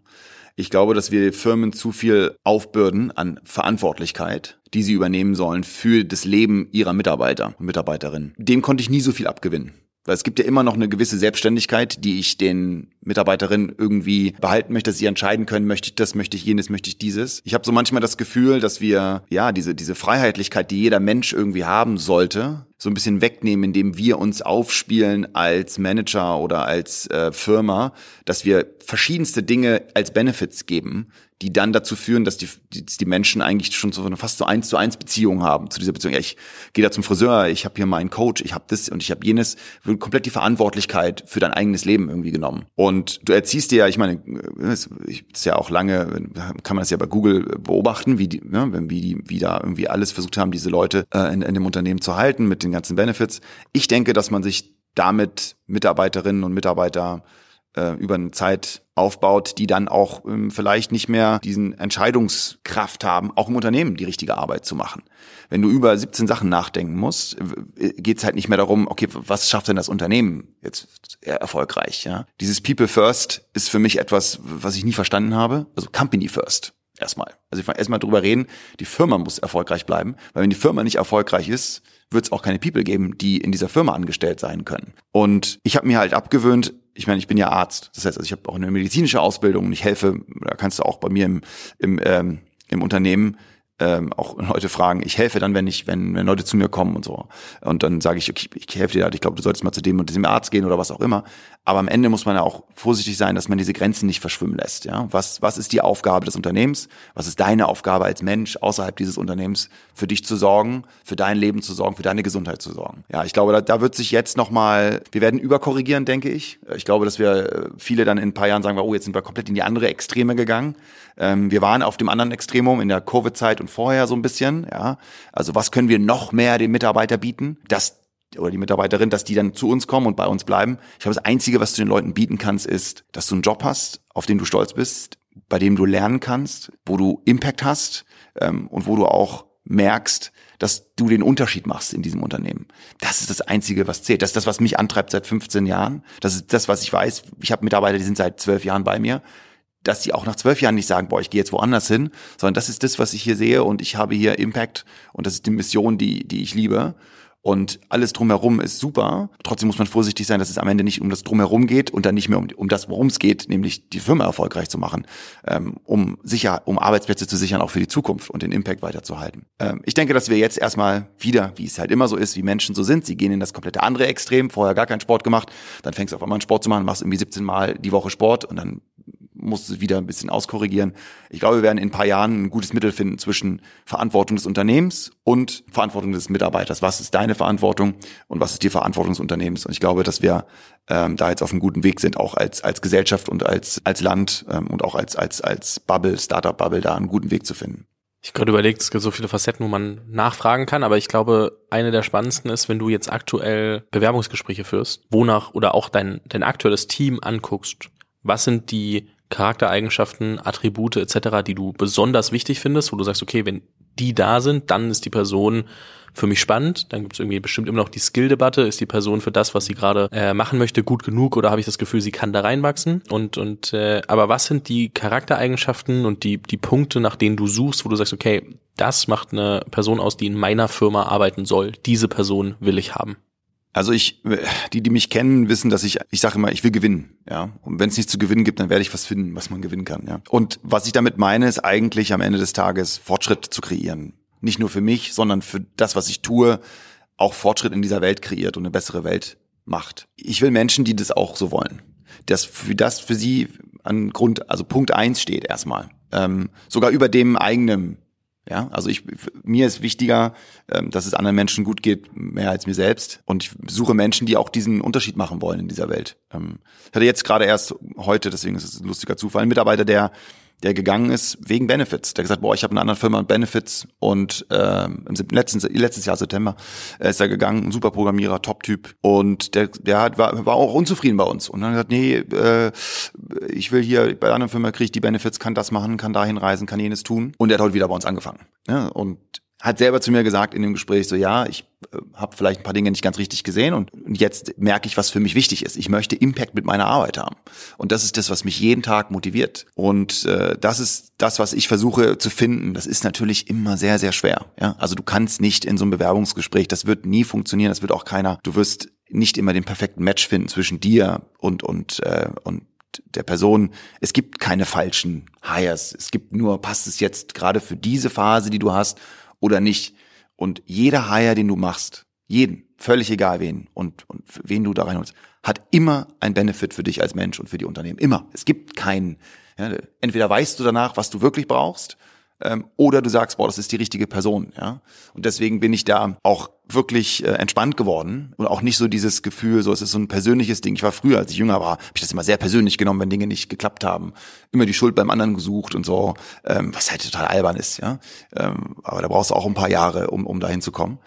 Ich glaube, dass wir Firmen zu viel aufbürden an Verantwortlichkeit, die sie übernehmen sollen für das Leben ihrer Mitarbeiter und Mitarbeiterinnen. Dem konnte ich nie so viel abgewinnen. Weil es gibt ja immer noch eine gewisse Selbstständigkeit, die ich den Mitarbeiterinnen irgendwie behalten möchte, dass sie entscheiden können, möchte ich das, möchte ich jenes, möchte ich dieses. Ich habe so manchmal das Gefühl, dass wir ja diese diese Freiheitlichkeit, die jeder Mensch irgendwie haben sollte, so ein bisschen wegnehmen, indem wir uns aufspielen als Manager oder als äh, Firma, dass wir verschiedenste Dinge als Benefits geben, die dann dazu führen, dass die, die, die Menschen eigentlich schon so eine fast so eins zu eins Beziehung haben zu dieser Beziehung. Ja, ich gehe da zum Friseur, ich habe hier meinen Coach, ich habe das und ich habe jenes, wird komplett die Verantwortlichkeit für dein eigenes Leben irgendwie genommen. Und du erziehst dir ja, ich meine, das ist ja auch lange, kann man das ja bei Google beobachten, wie die, ne, wie die, wie da irgendwie alles versucht haben, diese Leute äh, in, in dem Unternehmen zu halten mit den ganzen Benefits. Ich denke, dass man sich damit Mitarbeiterinnen und Mitarbeiter äh, über eine Zeit aufbaut, die dann auch ähm, vielleicht nicht mehr diesen Entscheidungskraft haben, auch im Unternehmen die richtige Arbeit zu machen. Wenn du über 17 Sachen nachdenken musst, geht es halt nicht mehr darum, okay, was schafft denn das Unternehmen jetzt erfolgreich? Ja? Dieses People First ist für mich etwas, was ich nie verstanden habe. Also Company First erstmal. Also ich erstmal drüber reden, die Firma muss erfolgreich bleiben, weil wenn die Firma nicht erfolgreich ist, wird es auch keine People geben, die in dieser Firma angestellt sein können. Und ich habe mir halt abgewöhnt, ich meine, ich bin ja Arzt. Das heißt, also ich habe auch eine medizinische Ausbildung und ich helfe, da kannst du auch bei mir im, im, ähm, im Unternehmen ähm, auch Leute fragen. Ich helfe dann, wenn ich, wenn, wenn Leute zu mir kommen und so. Und dann sage ich, okay, ich helfe dir halt, ich glaube, du solltest mal zu dem und diesem Arzt gehen oder was auch immer. Aber am Ende muss man ja auch vorsichtig sein, dass man diese Grenzen nicht verschwimmen lässt. Ja? Was, was ist die Aufgabe des Unternehmens? Was ist deine Aufgabe als Mensch außerhalb dieses Unternehmens, für dich zu sorgen, für dein Leben zu sorgen, für deine Gesundheit zu sorgen? Ja, ich glaube, da, da wird sich jetzt nochmal, wir werden überkorrigieren, denke ich. Ich glaube, dass wir äh, viele dann in ein paar Jahren sagen, oh, jetzt sind wir komplett in die andere Extreme gegangen. Ähm, wir waren auf dem anderen Extremum in der Covid-Zeit und vorher so ein bisschen. Ja, also was können wir noch mehr dem Mitarbeiter bieten, dass oder die Mitarbeiterin, dass die dann zu uns kommen und bei uns bleiben. Ich glaube, das Einzige, was du den Leuten bieten kannst, ist, dass du einen Job hast, auf den du stolz bist, bei dem du lernen kannst, wo du Impact hast ähm, und wo du auch merkst, dass du den Unterschied machst in diesem Unternehmen. Das ist das Einzige, was zählt. Das ist das, was mich antreibt seit 15 Jahren. Das ist das, was ich weiß. Ich habe Mitarbeiter, die sind seit zwölf Jahren bei mir dass die auch nach zwölf Jahren nicht sagen, boah, ich gehe jetzt woanders hin, sondern das ist das, was ich hier sehe und ich habe hier Impact und das ist die Mission, die, die ich liebe. Und alles drumherum ist super. Trotzdem muss man vorsichtig sein, dass es am Ende nicht um das drumherum geht und dann nicht mehr um, um das, worum es geht, nämlich die Firma erfolgreich zu machen, ähm, um sicher, um Arbeitsplätze zu sichern, auch für die Zukunft und den Impact weiterzuhalten. Ähm, ich denke, dass wir jetzt erstmal wieder, wie es halt immer so ist, wie Menschen so sind, sie gehen in das komplette andere Extrem, vorher gar keinen Sport gemacht, dann fängst du auf einmal einen Sport zu machen, machst irgendwie 17 Mal die Woche Sport und dann musst du wieder ein bisschen auskorrigieren. Ich glaube, wir werden in ein paar Jahren ein gutes Mittel finden zwischen Verantwortung des Unternehmens und Verantwortung des Mitarbeiters. Was ist deine Verantwortung und was ist die Verantwortung des Unternehmens? Und ich glaube, dass wir ähm, da jetzt auf einem guten Weg sind, auch als, als Gesellschaft und als, als Land ähm, und auch als, als, als Bubble, Startup-Bubble, da einen guten Weg zu finden. Ich gerade überlegt, es gibt so viele Facetten, wo man nachfragen kann, aber ich glaube, eine der spannendsten ist, wenn du jetzt aktuell Bewerbungsgespräche führst, wonach oder auch dein, dein aktuelles Team anguckst. Was sind die Charaktereigenschaften, Attribute etc., die du besonders wichtig findest, wo du sagst, okay, wenn die da sind, dann ist die Person für mich spannend. Dann gibt es irgendwie bestimmt immer noch die Skill-Debatte. Ist die Person für das, was sie gerade äh, machen möchte, gut genug oder habe ich das Gefühl, sie kann da reinwachsen? Und, und äh, aber was sind die Charaktereigenschaften und die, die Punkte, nach denen du suchst, wo du sagst, okay, das macht eine Person aus, die in meiner Firma arbeiten soll. Diese Person will ich haben. Also ich, die, die mich kennen, wissen, dass ich, ich sage immer, ich will gewinnen, ja. Und wenn es nichts zu gewinnen gibt, dann werde ich was finden, was man gewinnen kann, ja. Und was ich damit meine, ist eigentlich am Ende des Tages Fortschritt zu kreieren. Nicht nur für mich, sondern für das, was ich tue, auch Fortschritt in dieser Welt kreiert und eine bessere Welt macht. Ich will Menschen, die das auch so wollen. Das für das für sie an Grund, also Punkt eins steht erstmal. Ähm, sogar über dem eigenen ja, also ich, mir ist wichtiger, ähm, dass es anderen Menschen gut geht, mehr als mir selbst. Und ich suche Menschen, die auch diesen Unterschied machen wollen in dieser Welt. Ähm, ich hatte jetzt gerade erst heute, deswegen ist es ein lustiger Zufall, einen Mitarbeiter, der der gegangen ist wegen Benefits. Der gesagt, boah, ich habe eine andere Firma und Benefits und äh, im letzten, letztes Jahr September äh, ist er gegangen, ein super Programmierer, Top-Typ und der, der hat, war, war auch unzufrieden bei uns und dann hat gesagt, nee, äh, ich will hier bei einer anderen Firma kriege ich die Benefits, kann das machen, kann dahin reisen, kann jenes tun und er hat heute wieder bei uns angefangen. Ja, und hat selber zu mir gesagt in dem Gespräch so, ja, ich äh, habe vielleicht ein paar Dinge nicht ganz richtig gesehen und, und jetzt merke ich, was für mich wichtig ist. Ich möchte Impact mit meiner Arbeit haben. Und das ist das, was mich jeden Tag motiviert. Und äh, das ist das, was ich versuche zu finden. Das ist natürlich immer sehr, sehr schwer. Ja? Also du kannst nicht in so einem Bewerbungsgespräch, das wird nie funktionieren, das wird auch keiner, du wirst nicht immer den perfekten Match finden zwischen dir und, und, äh, und der Person. Es gibt keine falschen Hires. Es gibt nur, passt es jetzt gerade für diese Phase, die du hast oder nicht. Und jeder Hire, den du machst, jeden, völlig egal wen und, und wen du da reinholst, hat immer ein Benefit für dich als Mensch und für die Unternehmen. Immer. Es gibt keinen. Ja, entweder weißt du danach, was du wirklich brauchst, ähm, oder du sagst, boah, das ist die richtige Person. Ja? Und deswegen bin ich da auch wirklich äh, entspannt geworden und auch nicht so dieses Gefühl, so es ist so ein persönliches Ding. Ich war früher, als ich jünger war, habe ich das immer sehr persönlich genommen, wenn Dinge nicht geklappt haben, immer die Schuld beim anderen gesucht und so, ähm, was halt total albern ist, ja. Ähm, aber da brauchst du auch ein paar Jahre, um um dahin zu kommen.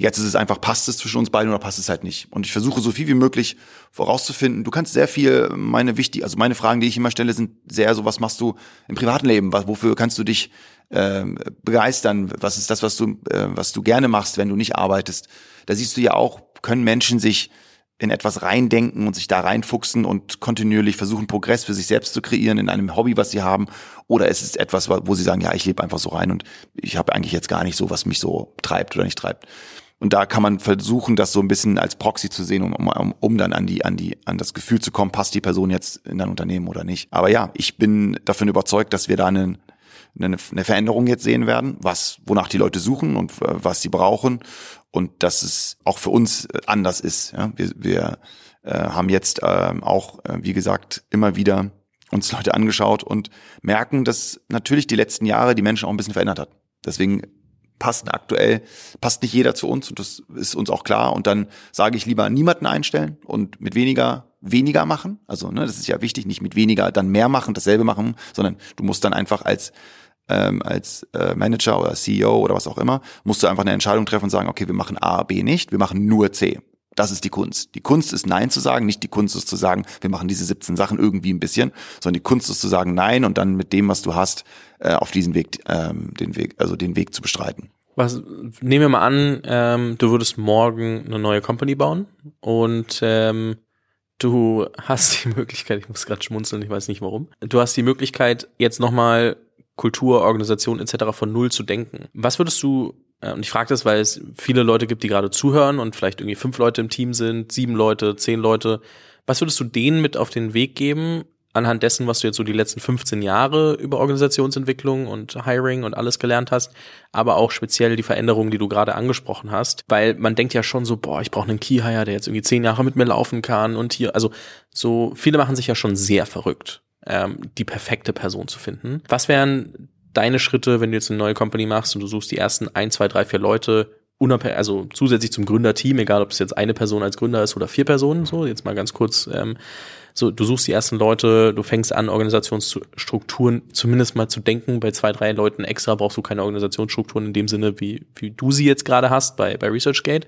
Jetzt ist es einfach, passt es zwischen uns beiden oder passt es halt nicht? Und ich versuche so viel wie möglich vorauszufinden. Du kannst sehr viel, meine wichtig, also meine Fragen, die ich immer stelle, sind sehr so, was machst du im privaten Leben? Wofür kannst du dich ähm, begeistern? Was ist das, was du, äh, was du gerne machst, wenn du nicht arbeitest? Da siehst du ja auch, können Menschen sich in etwas reindenken und sich da reinfuchsen und kontinuierlich versuchen, Progress für sich selbst zu kreieren in einem Hobby, was sie haben. Oder ist es etwas, wo sie sagen, ja, ich lebe einfach so rein und ich habe eigentlich jetzt gar nicht so, was mich so treibt oder nicht treibt. Und da kann man versuchen, das so ein bisschen als Proxy zu sehen, um, um, um dann an die, an die, an das Gefühl zu kommen, passt die Person jetzt in ein Unternehmen oder nicht. Aber ja, ich bin davon überzeugt, dass wir da eine, eine, eine Veränderung jetzt sehen werden, was, wonach die Leute suchen und äh, was sie brauchen und dass es auch für uns äh, anders ist. Ja? Wir, wir äh, haben jetzt äh, auch, äh, wie gesagt, immer wieder uns Leute angeschaut und merken, dass natürlich die letzten Jahre die Menschen auch ein bisschen verändert hat. Deswegen passt aktuell, passt nicht jeder zu uns und das ist uns auch klar. Und dann sage ich lieber niemanden einstellen und mit weniger weniger machen. Also ne, das ist ja wichtig, nicht mit weniger dann mehr machen, dasselbe machen, sondern du musst dann einfach als ähm, als äh, Manager oder CEO oder was auch immer, musst du einfach eine Entscheidung treffen und sagen, okay, wir machen A, B nicht, wir machen nur C. Das ist die Kunst. Die Kunst ist Nein zu sagen, nicht die Kunst ist zu sagen, wir machen diese 17 Sachen irgendwie ein bisschen, sondern die Kunst ist zu sagen Nein und dann mit dem, was du hast, äh, auf diesen Weg, ähm, den Weg, also den Weg zu bestreiten. Was, nehmen wir mal an, ähm, du würdest morgen eine neue Company bauen und ähm, du hast die Möglichkeit, ich muss gerade schmunzeln, ich weiß nicht warum, du hast die Möglichkeit, jetzt nochmal Kultur, Organisation etc. von null zu denken. Was würdest du, und ich frage das, weil es viele Leute gibt, die gerade zuhören und vielleicht irgendwie fünf Leute im Team sind, sieben Leute, zehn Leute, was würdest du denen mit auf den Weg geben, anhand dessen, was du jetzt so die letzten 15 Jahre über Organisationsentwicklung und Hiring und alles gelernt hast, aber auch speziell die Veränderungen, die du gerade angesprochen hast, weil man denkt ja schon so, boah, ich brauche einen Key-Hire, der jetzt irgendwie zehn Jahre mit mir laufen kann und hier, also so viele machen sich ja schon sehr verrückt ähm, die perfekte Person zu finden. Was wären deine Schritte, wenn du jetzt eine neue Company machst und du suchst die ersten ein, zwei, drei, vier Leute, also zusätzlich zum Gründerteam, egal ob es jetzt eine Person als Gründer ist oder vier Personen, so jetzt mal ganz kurz, ähm, so du suchst die ersten Leute, du fängst an Organisationsstrukturen zumindest mal zu denken. Bei zwei, drei Leuten extra brauchst du keine Organisationsstrukturen in dem Sinne, wie wie du sie jetzt gerade hast bei bei ResearchGate.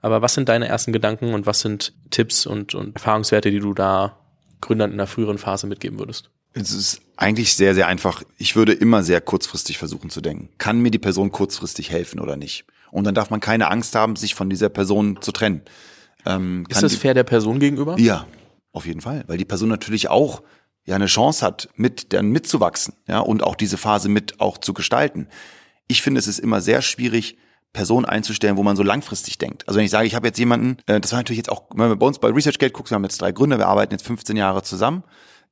Aber was sind deine ersten Gedanken und was sind Tipps und und Erfahrungswerte, die du da Gründern in einer früheren Phase mitgeben würdest? Es ist eigentlich sehr, sehr einfach. Ich würde immer sehr kurzfristig versuchen zu denken. Kann mir die Person kurzfristig helfen oder nicht? Und dann darf man keine Angst haben, sich von dieser Person zu trennen. Ähm, ist das fair der Person gegenüber? Ja, auf jeden Fall, weil die Person natürlich auch ja eine Chance hat, mit dann mitzuwachsen, ja und auch diese Phase mit auch zu gestalten. Ich finde, es ist immer sehr schwierig, Personen einzustellen, wo man so langfristig denkt. Also wenn ich sage, ich habe jetzt jemanden, äh, das war natürlich jetzt auch, wenn wir bei uns bei ResearchGate gucken, wir haben jetzt drei Gründer, wir arbeiten jetzt 15 Jahre zusammen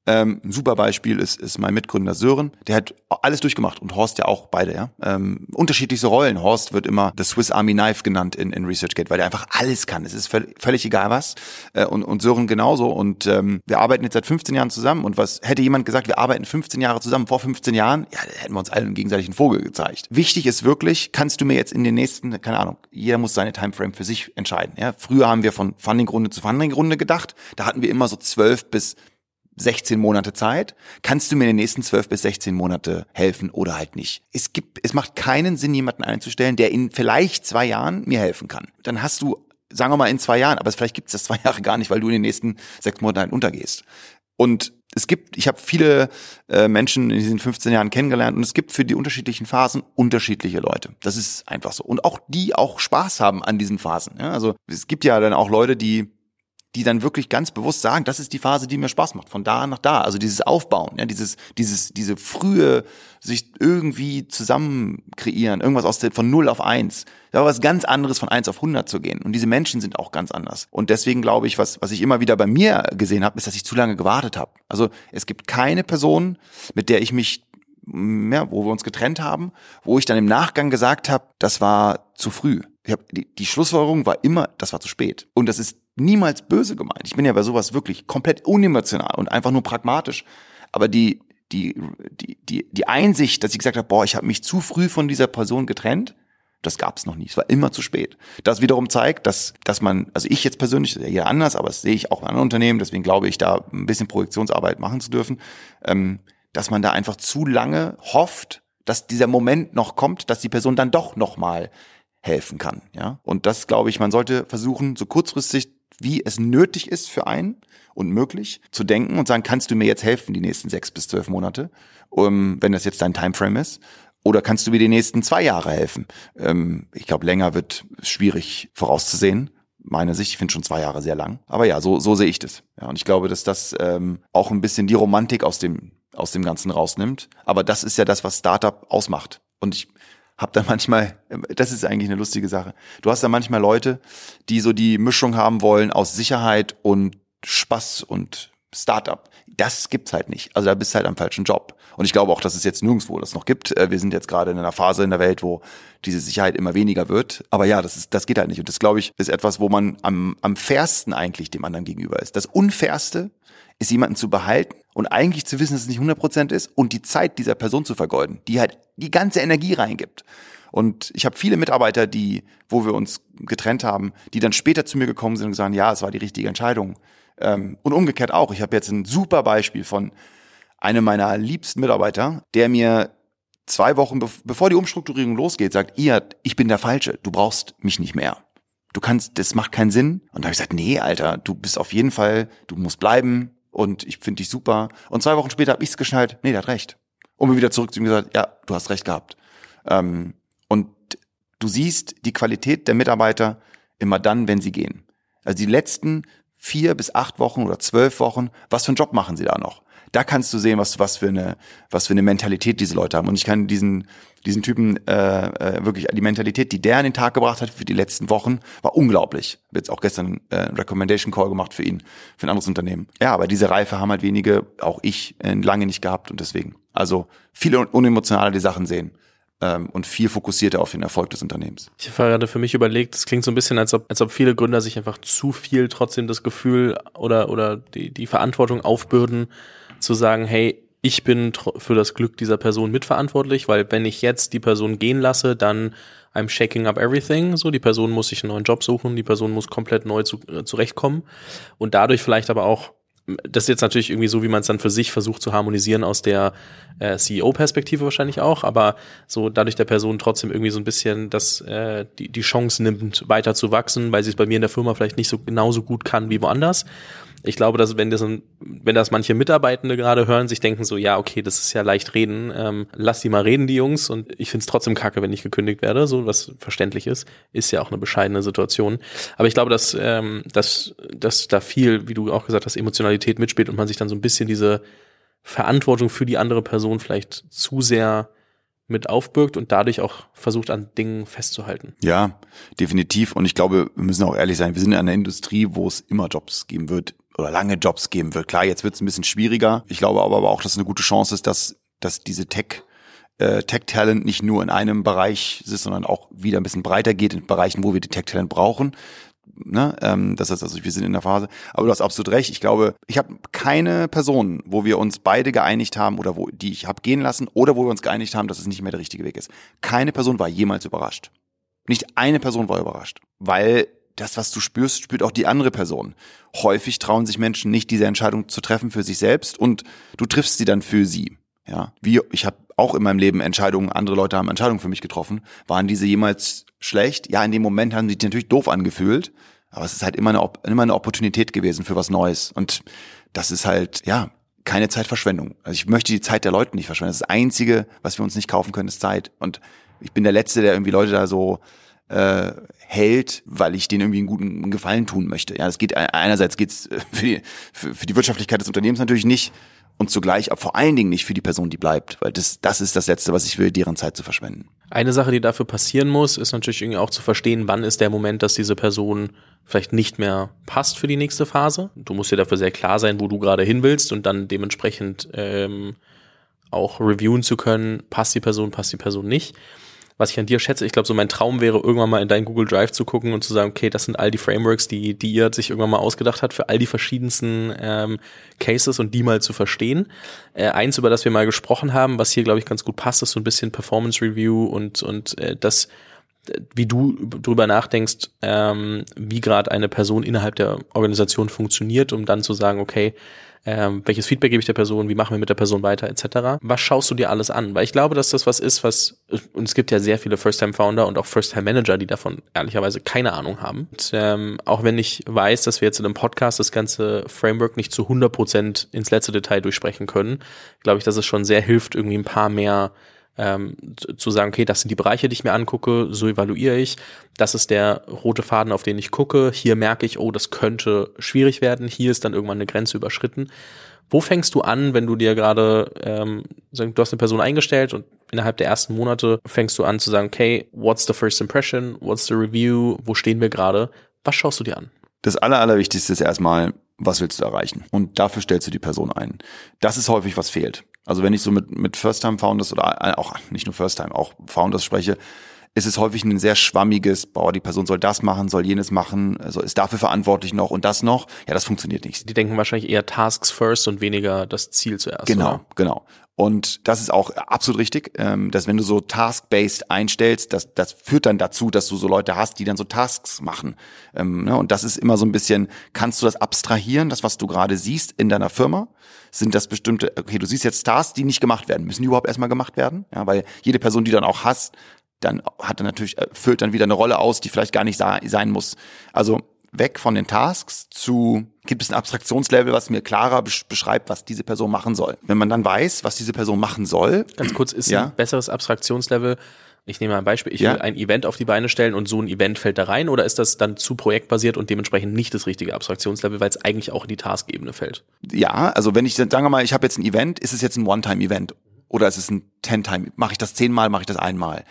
ähm, ein super Beispiel ist, ist mein Mitgründer Sören. Der hat alles durchgemacht und Horst ja auch beide, ja. Ähm, unterschiedliche Rollen. Horst wird immer the Swiss Army Knife genannt in, in ResearchGate, weil er einfach alles kann. Es ist völlig, völlig egal was. Äh, und, und Sören genauso. Und ähm, wir arbeiten jetzt seit 15 Jahren zusammen. Und was hätte jemand gesagt, wir arbeiten 15 Jahre zusammen, vor 15 Jahren, ja, hätten wir uns allen einen gegenseitigen Vogel gezeigt. Wichtig ist wirklich, kannst du mir jetzt in den nächsten, keine Ahnung, jeder muss seine Timeframe für sich entscheiden. Ja? Früher haben wir von Funding-Runde zu Funding-Runde gedacht. Da hatten wir immer so 12 bis 16 Monate Zeit. Kannst du mir in den nächsten 12 bis 16 Monate helfen oder halt nicht? Es gibt, es macht keinen Sinn, jemanden einzustellen, der in vielleicht zwei Jahren mir helfen kann. Dann hast du, sagen wir mal in zwei Jahren, aber vielleicht gibt es das zwei Jahre gar nicht, weil du in den nächsten sechs Monaten halt untergehst. Und es gibt, ich habe viele äh, Menschen in diesen 15 Jahren kennengelernt und es gibt für die unterschiedlichen Phasen unterschiedliche Leute. Das ist einfach so. Und auch die auch Spaß haben an diesen Phasen. Ja? Also es gibt ja dann auch Leute, die die dann wirklich ganz bewusst sagen, das ist die Phase, die mir Spaß macht, von da nach da. Also dieses Aufbauen, ja, dieses, dieses, diese frühe sich irgendwie zusammen kreieren, irgendwas aus der, von null auf eins. Da war was ganz anderes, von eins auf 100 zu gehen. Und diese Menschen sind auch ganz anders. Und deswegen glaube ich, was, was ich immer wieder bei mir gesehen habe, ist, dass ich zu lange gewartet habe. Also es gibt keine Person, mit der ich mich ja, wo wir uns getrennt haben, wo ich dann im Nachgang gesagt habe, das war zu früh. Ich hab, die, die Schlussfolgerung war immer, das war zu spät. Und das ist niemals böse gemeint. Ich bin ja bei sowas wirklich komplett unemotional und einfach nur pragmatisch. Aber die, die, die, die, die Einsicht, dass ich gesagt habe, boah, ich habe mich zu früh von dieser Person getrennt, das gab es noch nie. Es war immer zu spät. Das wiederum zeigt, dass, dass man, also ich jetzt persönlich, das ist ja jeder anders, aber das sehe ich auch in anderen Unternehmen, deswegen glaube ich, da ein bisschen Projektionsarbeit machen zu dürfen, ähm, dass man da einfach zu lange hofft, dass dieser Moment noch kommt, dass die Person dann doch nochmal helfen kann. Ja? Und das glaube ich, man sollte versuchen, so kurzfristig, wie es nötig ist für einen und möglich, zu denken und sagen, kannst du mir jetzt helfen die nächsten sechs bis zwölf Monate, um, wenn das jetzt dein Timeframe ist? Oder kannst du mir die nächsten zwei Jahre helfen? Ähm, ich glaube, länger wird schwierig vorauszusehen. Meine Sicht, ich finde schon zwei Jahre sehr lang. Aber ja, so, so sehe ich das. Ja, und ich glaube, dass das ähm, auch ein bisschen die Romantik aus dem, aus dem Ganzen rausnimmt. Aber das ist ja das, was Startup ausmacht. Und ich habe da manchmal, das ist eigentlich eine lustige Sache. Du hast da manchmal Leute, die so die Mischung haben wollen aus Sicherheit und Spaß und Startup. Das gibt's halt nicht. Also da bist du halt am falschen Job. Und ich glaube auch, dass es jetzt nirgendwo das noch gibt. Äh, wir sind jetzt gerade in einer Phase in der Welt, wo diese Sicherheit immer weniger wird. Aber ja, das ist, das geht halt nicht. Und das glaube ich, ist etwas, wo man am, am fairsten eigentlich dem anderen gegenüber ist. Das unfairste ist jemanden zu behalten und eigentlich zu wissen, dass es nicht 100% ist und die Zeit dieser Person zu vergeuden, die halt die ganze Energie reingibt. Und ich habe viele Mitarbeiter, die, wo wir uns getrennt haben, die dann später zu mir gekommen sind und gesagt, ja, es war die richtige Entscheidung. Ähm, und umgekehrt auch. Ich habe jetzt ein super Beispiel von einem meiner liebsten Mitarbeiter, der mir zwei Wochen bevor die Umstrukturierung losgeht, sagt, ihr, ich bin der Falsche, du brauchst mich nicht mehr. Du kannst, das macht keinen Sinn. Und da habe ich gesagt, nee, Alter, du bist auf jeden Fall, du musst bleiben und ich finde dich super. Und zwei Wochen später habe ich es geschnallt, nee, der hat recht. Und mir wieder zurück zu ihm gesagt, ja, du hast recht gehabt. Ähm, und du siehst die Qualität der Mitarbeiter immer dann, wenn sie gehen. Also die letzten vier bis acht Wochen oder zwölf Wochen, was für einen Job machen sie da noch? Da kannst du sehen, was, was für eine, was für eine Mentalität diese Leute haben. Und ich kann diesen, diesen Typen äh, äh, wirklich die Mentalität, die der an den Tag gebracht hat für die letzten Wochen, war unglaublich. Ich jetzt auch gestern äh, einen Recommendation Call gemacht für ihn, für ein anderes Unternehmen. Ja, aber diese Reife haben halt wenige, auch ich, äh, lange nicht gehabt und deswegen. Also viele unemotionaler die Sachen sehen ähm, und viel fokussierter auf den Erfolg des Unternehmens. Ich habe gerade für mich überlegt, es klingt so ein bisschen, als ob, als ob viele Gründer sich einfach zu viel trotzdem das Gefühl oder, oder die, die Verantwortung aufbürden, zu sagen, hey, ich bin für das Glück dieser Person mitverantwortlich, weil wenn ich jetzt die Person gehen lasse, dann I'm shaking up everything. So, die Person muss sich einen neuen Job suchen, die Person muss komplett neu zu, äh, zurechtkommen und dadurch vielleicht aber auch das ist jetzt natürlich irgendwie so, wie man es dann für sich versucht zu harmonisieren aus der äh, CEO-Perspektive wahrscheinlich auch, aber so dadurch der Person trotzdem irgendwie so ein bisschen das, äh, die, die Chance nimmt, weiter zu wachsen, weil sie es bei mir in der Firma vielleicht nicht so genauso gut kann wie woanders ich glaube, dass wenn das, wenn das manche Mitarbeitende gerade hören, sich denken so, ja, okay, das ist ja leicht reden, ähm, lass die mal reden, die Jungs, und ich find's trotzdem kacke, wenn ich gekündigt werde, so was verständlich ist, ist ja auch eine bescheidene Situation. Aber ich glaube, dass, ähm, dass, dass da viel, wie du auch gesagt hast, Emotionalität mitspielt und man sich dann so ein bisschen diese Verantwortung für die andere Person vielleicht zu sehr mit aufbürgt und dadurch auch versucht, an Dingen festzuhalten. Ja, definitiv. Und ich glaube, wir müssen auch ehrlich sein, wir sind in einer Industrie, wo es immer Jobs geben wird oder lange Jobs geben wird. Klar, jetzt wird es ein bisschen schwieriger. Ich glaube aber auch, dass es eine gute Chance ist, dass, dass diese Tech äh, Tech-Talent nicht nur in einem Bereich ist, sondern auch wieder ein bisschen breiter geht in Bereichen, wo wir die Tech-Talent brauchen. Ne? Ähm, das heißt also, wir sind in der Phase. Aber du hast absolut recht. Ich glaube, ich habe keine Person, wo wir uns beide geeinigt haben oder wo die ich habe gehen lassen oder wo wir uns geeinigt haben, dass es nicht mehr der richtige Weg ist. Keine Person war jemals überrascht. Nicht eine Person war überrascht, weil das, was du spürst, spürt auch die andere Person. Häufig trauen sich Menschen nicht, diese Entscheidung zu treffen für sich selbst und du triffst sie dann für sie. Ja, wie ich habe auch in meinem Leben Entscheidungen, andere Leute haben Entscheidungen für mich getroffen. Waren diese jemals schlecht? Ja, in dem Moment haben sie sich natürlich doof angefühlt, aber es ist halt immer eine, immer eine Opportunität gewesen für was Neues. Und das ist halt, ja, keine Zeitverschwendung. Also ich möchte die Zeit der Leute nicht verschwenden. Das, Einzige, was wir uns nicht kaufen können, ist Zeit. Und ich bin der Letzte, der irgendwie Leute da so äh, hält, weil ich denen irgendwie einen guten Gefallen tun möchte. Ja, es geht einerseits geht's für die, für, für die Wirtschaftlichkeit des Unternehmens natürlich nicht und zugleich aber vor allen Dingen nicht für die Person, die bleibt, weil das das ist das letzte, was ich will, deren Zeit zu verschwenden. Eine Sache, die dafür passieren muss, ist natürlich irgendwie auch zu verstehen, wann ist der Moment, dass diese Person vielleicht nicht mehr passt für die nächste Phase. Du musst dir dafür sehr klar sein, wo du gerade hin willst und dann dementsprechend ähm, auch reviewen zu können, passt die Person, passt die Person nicht. Was ich an dir schätze. Ich glaube, so mein Traum wäre, irgendwann mal in deinen Google Drive zu gucken und zu sagen, okay, das sind all die Frameworks, die, die ihr sich irgendwann mal ausgedacht hat für all die verschiedensten ähm, Cases und die mal zu verstehen. Äh, eins, über das wir mal gesprochen haben, was hier, glaube ich, ganz gut passt, ist so ein bisschen Performance Review und, und äh, das wie du drüber nachdenkst, ähm, wie gerade eine Person innerhalb der Organisation funktioniert, um dann zu sagen, okay, ähm, welches Feedback gebe ich der Person, wie machen wir mit der Person weiter, etc. Was schaust du dir alles an? Weil ich glaube, dass das was ist, was, und es gibt ja sehr viele First-Time-Founder und auch First-Time-Manager, die davon ehrlicherweise keine Ahnung haben. Und, ähm, auch wenn ich weiß, dass wir jetzt in einem Podcast das ganze Framework nicht zu 100 Prozent ins letzte Detail durchsprechen können, glaube ich, dass es schon sehr hilft, irgendwie ein paar mehr ähm, zu sagen, okay, das sind die Bereiche, die ich mir angucke, so evaluiere ich. Das ist der rote Faden, auf den ich gucke. Hier merke ich, oh, das könnte schwierig werden. Hier ist dann irgendwann eine Grenze überschritten. Wo fängst du an, wenn du dir gerade, ähm, du hast eine Person eingestellt und innerhalb der ersten Monate fängst du an zu sagen, okay, what's the first impression, what's the review, wo stehen wir gerade? Was schaust du dir an? Das Aller, Allerwichtigste ist erstmal, was willst du erreichen? Und dafür stellst du die Person ein. Das ist häufig, was fehlt. Also wenn ich so mit, mit First-Time-Founders oder auch nicht nur First-Time, auch Founders spreche, ist es häufig ein sehr schwammiges, boah, die Person soll das machen, soll jenes machen, also ist dafür verantwortlich noch und das noch. Ja, das funktioniert nicht. Die denken wahrscheinlich eher Tasks first und weniger das Ziel zuerst. Genau, oder? genau. Und das ist auch absolut richtig, ähm, dass wenn du so task-based einstellst, das, das führt dann dazu, dass du so Leute hast, die dann so Tasks machen. Ähm, ne? Und das ist immer so ein bisschen, kannst du das abstrahieren, das, was du gerade siehst in deiner Firma? Sind das bestimmte, okay, du siehst jetzt Tasks, die nicht gemacht werden. Müssen die überhaupt erstmal gemacht werden? Ja, weil jede Person, die dann auch hast, dann hat er natürlich, füllt dann wieder eine Rolle aus, die vielleicht gar nicht sein muss. Also weg von den Tasks zu, gibt es ein Abstraktionslevel, was mir klarer beschreibt, was diese Person machen soll. Wenn man dann weiß, was diese Person machen soll. Ganz kurz, ist ja? ein besseres Abstraktionslevel, ich nehme mal ein Beispiel, ich ja. will ein Event auf die Beine stellen und so ein Event fällt da rein oder ist das dann zu projektbasiert und dementsprechend nicht das richtige Abstraktionslevel, weil es eigentlich auch in die Taskebene fällt? Ja, also wenn ich, sagen wir mal, ich habe jetzt ein Event, ist es jetzt ein One-Time-Event oder ist es ein Ten-Time? Mache ich das zehnmal, mache ich das einmal?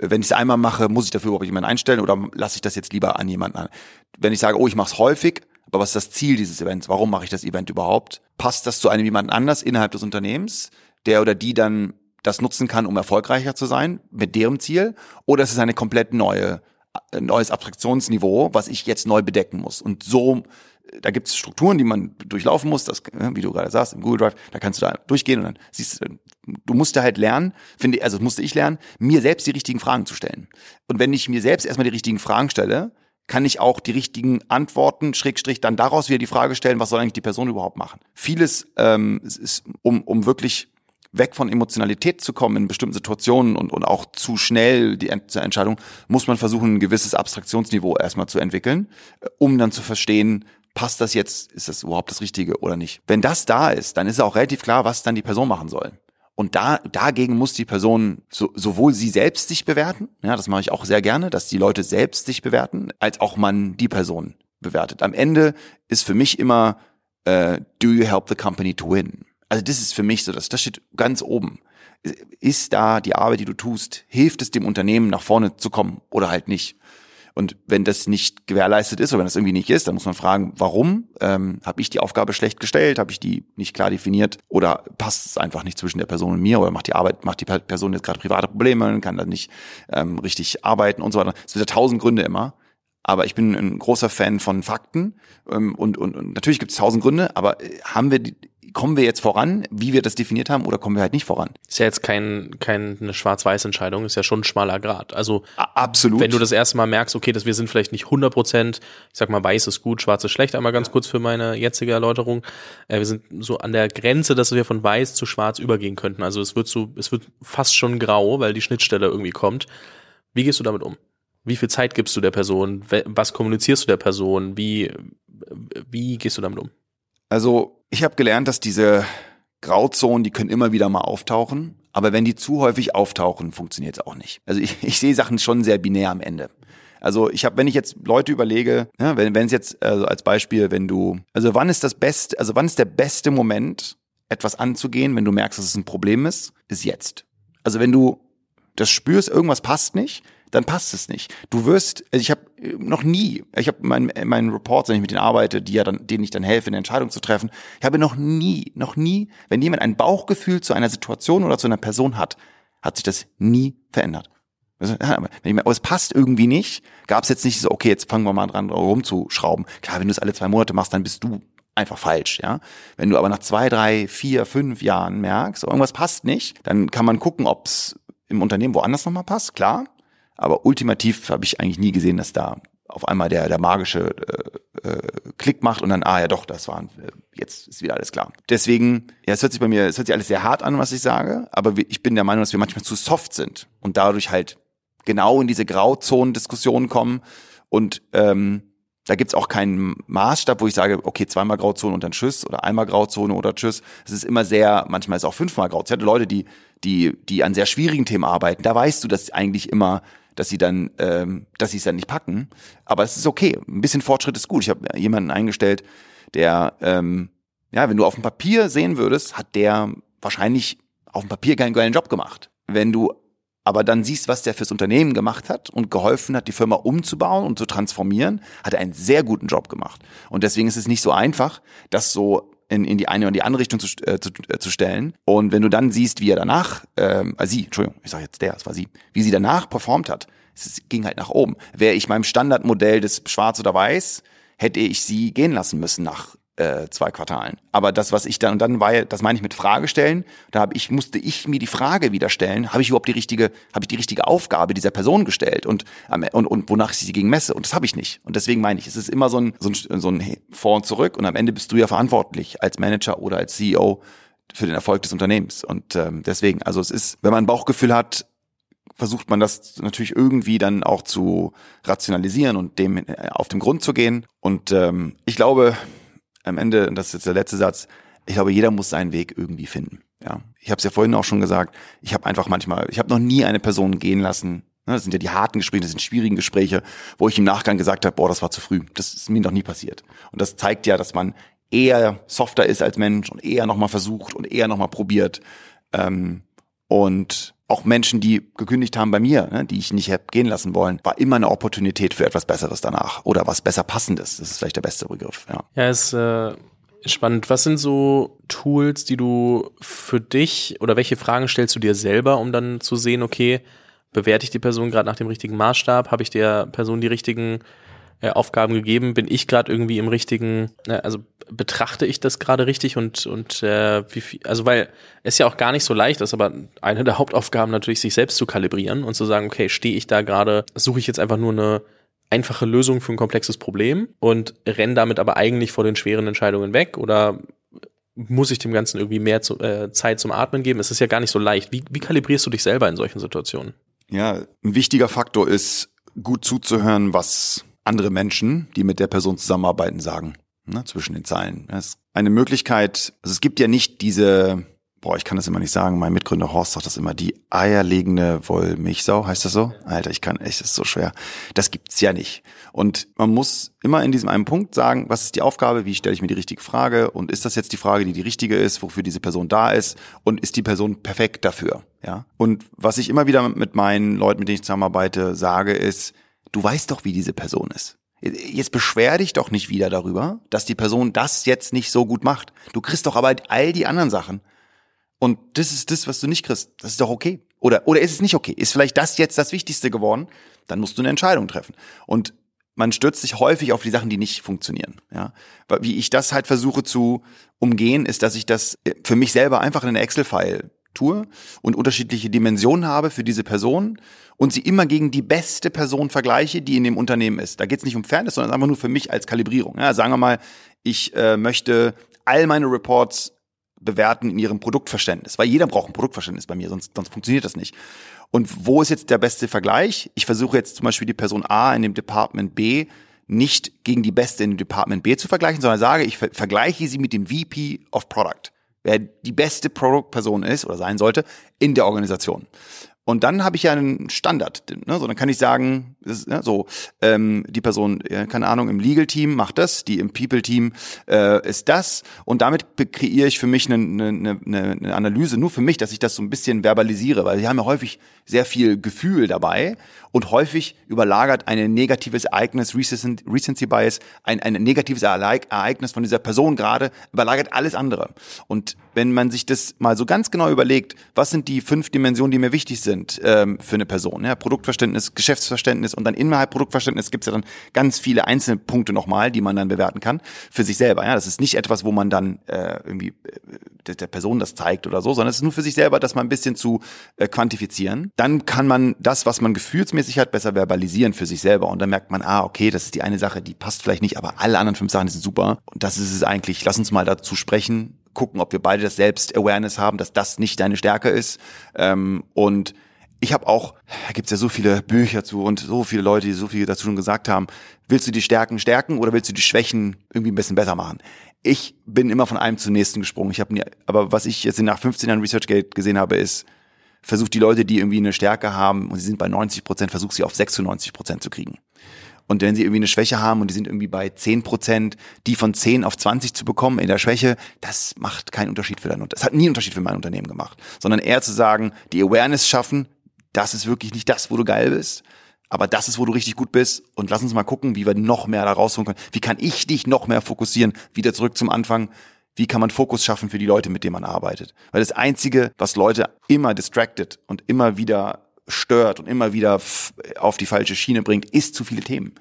Wenn ich es einmal mache, muss ich dafür überhaupt jemanden einstellen oder lasse ich das jetzt lieber an jemanden an? Wenn ich sage, oh, ich mache es häufig, aber was ist das Ziel dieses Events? Warum mache ich das Event überhaupt? Passt das zu einem jemanden anders innerhalb des Unternehmens, der oder die dann das nutzen kann, um erfolgreicher zu sein mit deren Ziel? Oder ist es eine komplett neue, äh, neues Abstraktionsniveau, was ich jetzt neu bedecken muss? Und so da gibt es Strukturen, die man durchlaufen muss, das, ne, wie du gerade sagst, im Google Drive, da kannst du da durchgehen und dann siehst du, du musst da halt lernen, finde also musste ich lernen, mir selbst die richtigen Fragen zu stellen. Und wenn ich mir selbst erstmal die richtigen Fragen stelle, kann ich auch die richtigen Antworten, Schrägstrich, dann daraus wieder die Frage stellen, was soll eigentlich die Person überhaupt machen. Vieles ähm, ist, um, um wirklich weg von Emotionalität zu kommen in bestimmten Situationen und, und auch zu schnell die Entscheidung, muss man versuchen, ein gewisses Abstraktionsniveau erstmal zu entwickeln, äh, um dann zu verstehen, passt das jetzt, ist das überhaupt das Richtige oder nicht? Wenn das da ist, dann ist auch relativ klar, was dann die Person machen soll. Und da, dagegen muss die Person so, sowohl sie selbst sich bewerten, ja, das mache ich auch sehr gerne, dass die Leute selbst sich bewerten, als auch man die Person bewertet. Am Ende ist für mich immer, äh, do you help the company to win? Also das ist für mich so, das, das steht ganz oben. Ist da die Arbeit, die du tust, hilft es dem Unternehmen nach vorne zu kommen oder halt nicht? Und wenn das nicht gewährleistet ist oder wenn das irgendwie nicht ist, dann muss man fragen, warum? Ähm, habe ich die Aufgabe schlecht gestellt? Habe ich die nicht klar definiert? Oder passt es einfach nicht zwischen der Person und mir? Oder macht die Arbeit, macht die Person jetzt gerade private Probleme und kann dann nicht ähm, richtig arbeiten und so weiter? Es sind ja tausend Gründe immer. Aber ich bin ein großer Fan von Fakten ähm, und, und, und natürlich gibt es tausend Gründe, aber äh, haben wir die, kommen wir jetzt voran, wie wir das definiert haben, oder kommen wir halt nicht voran? Ist ja jetzt kein, keine Schwarz-Weiß-Entscheidung, ist ja schon ein schmaler Grad. Also absolut. Wenn du das erste Mal merkst, okay, dass wir sind vielleicht nicht 100 Prozent, ich sag mal, weiß ist gut, schwarz ist schlecht, einmal ganz kurz für meine jetzige Erläuterung. Äh, wir sind so an der Grenze, dass wir von weiß zu schwarz übergehen könnten. Also es wird so, es wird fast schon grau, weil die Schnittstelle irgendwie kommt. Wie gehst du damit um? Wie viel Zeit gibst du der Person? Was kommunizierst du der Person? Wie, wie gehst du damit um? Also ich habe gelernt, dass diese Grauzonen, die können immer wieder mal auftauchen, aber wenn die zu häufig auftauchen, funktioniert es auch nicht. Also ich, ich sehe Sachen schon sehr binär am Ende. Also ich habe, wenn ich jetzt Leute überlege, ja, wenn wenn es jetzt also als Beispiel, wenn du, also wann ist das beste, also wann ist der beste Moment, etwas anzugehen, wenn du merkst, dass es ein Problem ist, ist jetzt. Also wenn du das spürst, irgendwas passt nicht, dann passt es nicht. Du wirst, also ich habe noch nie, ich habe meinen mein Reports, wenn ich mit denen arbeite, die ja dann, denen ich dann helfe, eine Entscheidung zu treffen, ich habe noch nie, noch nie, wenn jemand ein Bauchgefühl zu einer Situation oder zu einer Person hat, hat sich das nie verändert. Aber es passt irgendwie nicht. Gab es jetzt nicht so, okay, jetzt fangen wir mal dran rumzuschrauben. Klar, wenn du es alle zwei Monate machst, dann bist du einfach falsch, ja. Wenn du aber nach zwei, drei, vier, fünf Jahren merkst, irgendwas passt nicht, dann kann man gucken, ob es im Unternehmen woanders nochmal passt, klar. Aber ultimativ habe ich eigentlich nie gesehen, dass da auf einmal der, der magische äh, äh, Klick macht und dann, ah ja doch, das war, äh, jetzt ist wieder alles klar. Deswegen, ja, es hört sich bei mir, es hört sich alles sehr hart an, was ich sage, aber ich bin der Meinung, dass wir manchmal zu soft sind und dadurch halt genau in diese Grauzonen-Diskussionen kommen und ähm, da gibt's auch keinen Maßstab, wo ich sage, okay, zweimal Grauzone und dann Tschüss oder einmal Grauzone oder Tschüss. Es ist immer sehr, manchmal ist es auch fünfmal Grauzone. Ich hatte Leute, die, die, die an sehr schwierigen Themen arbeiten. Da weißt du, dass eigentlich immer dass sie dann, ähm, dass sie es dann nicht packen. Aber es ist okay. Ein bisschen Fortschritt ist gut. Ich habe jemanden eingestellt, der, ähm, ja, wenn du auf dem Papier sehen würdest, hat der wahrscheinlich auf dem Papier keinen geilen Job gemacht. Wenn du aber dann siehst, was der fürs Unternehmen gemacht hat und geholfen hat, die Firma umzubauen und zu transformieren, hat er einen sehr guten Job gemacht. Und deswegen ist es nicht so einfach, das so in, in die eine oder die andere Richtung zu, äh, zu, äh, zu stellen. Und wenn du dann siehst, wie er danach, äh, sie, Entschuldigung, ich sage jetzt der, es war sie, wie sie danach performt hat, es ging halt nach oben. Wäre ich meinem Standardmodell des Schwarz oder Weiß, hätte ich sie gehen lassen müssen nach äh, zwei Quartalen. Aber das, was ich dann, und dann war ja, das meine ich mit Frage stellen, da habe ich, musste ich mir die Frage wieder stellen, habe ich überhaupt die richtige, habe ich die richtige Aufgabe dieser Person gestellt und, und, und wonach ich sie gegen messe. Und das habe ich nicht. Und deswegen meine ich, es ist immer so ein, so ein, so ein Vor und Zurück und am Ende bist du ja verantwortlich als Manager oder als CEO für den Erfolg des Unternehmens. Und ähm, deswegen, also es ist, wenn man ein Bauchgefühl hat, versucht man das natürlich irgendwie dann auch zu rationalisieren und dem äh, auf den Grund zu gehen. Und ähm, ich glaube, am Ende, und das ist jetzt der letzte Satz, ich glaube, jeder muss seinen Weg irgendwie finden. Ja, ich habe es ja vorhin auch schon gesagt. Ich habe einfach manchmal, ich habe noch nie eine Person gehen lassen. Ne, das sind ja die harten Gespräche, das sind schwierigen Gespräche, wo ich im Nachgang gesagt habe, boah, das war zu früh. Das ist mir noch nie passiert. Und das zeigt ja, dass man eher softer ist als Mensch und eher nochmal versucht und eher nochmal probiert. Ähm, und auch Menschen, die gekündigt haben bei mir, ne, die ich nicht habe gehen lassen wollen, war immer eine Opportunität für etwas Besseres danach oder was besser passendes. Das ist vielleicht der beste Begriff. Ja, ja ist äh, spannend. Was sind so Tools, die du für dich oder welche Fragen stellst du dir selber, um dann zu sehen, okay, bewerte ich die Person gerade nach dem richtigen Maßstab? Habe ich der Person die richtigen äh, Aufgaben gegeben? Bin ich gerade irgendwie im richtigen, äh, also betrachte ich das gerade richtig und, und äh, wie viel, also weil es ja auch gar nicht so leicht ist, aber eine der Hauptaufgaben natürlich, sich selbst zu kalibrieren und zu sagen, okay, stehe ich da gerade, suche ich jetzt einfach nur eine einfache Lösung für ein komplexes Problem und renne damit aber eigentlich vor den schweren Entscheidungen weg oder muss ich dem Ganzen irgendwie mehr zu, äh, Zeit zum Atmen geben? Es ist ja gar nicht so leicht. Wie, wie kalibrierst du dich selber in solchen Situationen? Ja, ein wichtiger Faktor ist, gut zuzuhören, was andere Menschen, die mit der Person zusammenarbeiten, sagen, ne, zwischen den Zeilen. Das ist eine Möglichkeit, also es gibt ja nicht diese, boah, ich kann das immer nicht sagen, mein Mitgründer Horst sagt das immer, die eierlegende Wollmilchsau, heißt das so? Alter, ich kann echt, das ist so schwer. Das gibt's ja nicht. Und man muss immer in diesem einen Punkt sagen, was ist die Aufgabe, wie stelle ich mir die richtige Frage und ist das jetzt die Frage, die die richtige ist, wofür diese Person da ist und ist die Person perfekt dafür, ja? Und was ich immer wieder mit meinen Leuten, mit denen ich zusammenarbeite, sage, ist, du weißt doch, wie diese Person ist. Jetzt beschwer dich doch nicht wieder darüber, dass die Person das jetzt nicht so gut macht. Du kriegst doch aber all die anderen Sachen. Und das ist das, was du nicht kriegst. Das ist doch okay. Oder, oder ist es nicht okay? Ist vielleicht das jetzt das Wichtigste geworden? Dann musst du eine Entscheidung treffen. Und man stürzt sich häufig auf die Sachen, die nicht funktionieren. Ja, wie ich das halt versuche zu umgehen, ist, dass ich das für mich selber einfach in eine Excel-File tue und unterschiedliche Dimensionen habe für diese Person und sie immer gegen die beste Person vergleiche, die in dem Unternehmen ist. Da geht es nicht um Fairness, sondern einfach nur für mich als Kalibrierung. Ja, sagen wir mal, ich äh, möchte all meine Reports bewerten in ihrem Produktverständnis, weil jeder braucht ein Produktverständnis bei mir, sonst, sonst funktioniert das nicht. Und wo ist jetzt der beste Vergleich? Ich versuche jetzt zum Beispiel die Person A in dem Department B nicht gegen die Beste in dem Department B zu vergleichen, sondern sage, ich ver vergleiche sie mit dem VP of Product, wer die beste Produktperson ist oder sein sollte in der Organisation. Und dann habe ich ja einen Standard. Ne? So, dann kann ich sagen, ist, ne, so ähm, die Person, äh, keine Ahnung, im Legal-Team macht das, die im People-Team äh, ist das. Und damit kreiere ich für mich eine, eine, eine Analyse, nur für mich, dass ich das so ein bisschen verbalisiere, weil wir haben ja häufig sehr viel Gefühl dabei und häufig überlagert ein negatives Ereignis, Recency Bias, ein, ein negatives Ereignis von dieser Person gerade, überlagert alles andere. Und wenn man sich das mal so ganz genau überlegt, was sind die fünf Dimensionen, die mir wichtig sind, sind ähm, für eine Person. Ja? Produktverständnis, Geschäftsverständnis und dann innerhalb Produktverständnis gibt es ja dann ganz viele einzelne Punkte nochmal, die man dann bewerten kann für sich selber. Ja? Das ist nicht etwas, wo man dann äh, irgendwie äh, der Person das zeigt oder so, sondern es ist nur für sich selber, das mal ein bisschen zu äh, quantifizieren. Dann kann man das, was man gefühlsmäßig hat, besser verbalisieren für sich selber und dann merkt man, ah, okay, das ist die eine Sache, die passt vielleicht nicht, aber alle anderen fünf Sachen sind super und das ist es eigentlich. Lass uns mal dazu sprechen, gucken, ob wir beide das Selbst-Awareness haben, dass das nicht deine Stärke ist. Ähm, und ich habe auch, da gibt's ja so viele Bücher zu und so viele Leute, die so viel dazu schon gesagt haben, willst du die Stärken stärken oder willst du die Schwächen irgendwie ein bisschen besser machen? Ich bin immer von einem zum nächsten gesprungen. Ich habe nie, aber was ich jetzt nach 15 Jahren ResearchGate gesehen habe, ist, versuch die Leute, die irgendwie eine Stärke haben und sie sind bei 90 Prozent, versuch sie auf 96 Prozent zu kriegen. Und wenn sie irgendwie eine Schwäche haben und die sind irgendwie bei 10 Prozent, die von 10 auf 20 zu bekommen in der Schwäche, das macht keinen Unterschied für dein Unternehmen. Das hat nie einen Unterschied für mein Unternehmen gemacht. Sondern eher zu sagen, die Awareness schaffen, das ist wirklich nicht das, wo du geil bist. Aber das ist, wo du richtig gut bist. Und lass uns mal gucken, wie wir noch mehr da rausholen können. Wie kann ich dich noch mehr fokussieren? Wieder zurück zum Anfang. Wie kann man Fokus schaffen für die Leute, mit denen man arbeitet? Weil das Einzige, was Leute immer distracted und immer wieder stört und immer wieder auf die falsche Schiene bringt, ist zu viele Themen.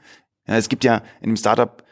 Ja, es gibt ja in einem Startup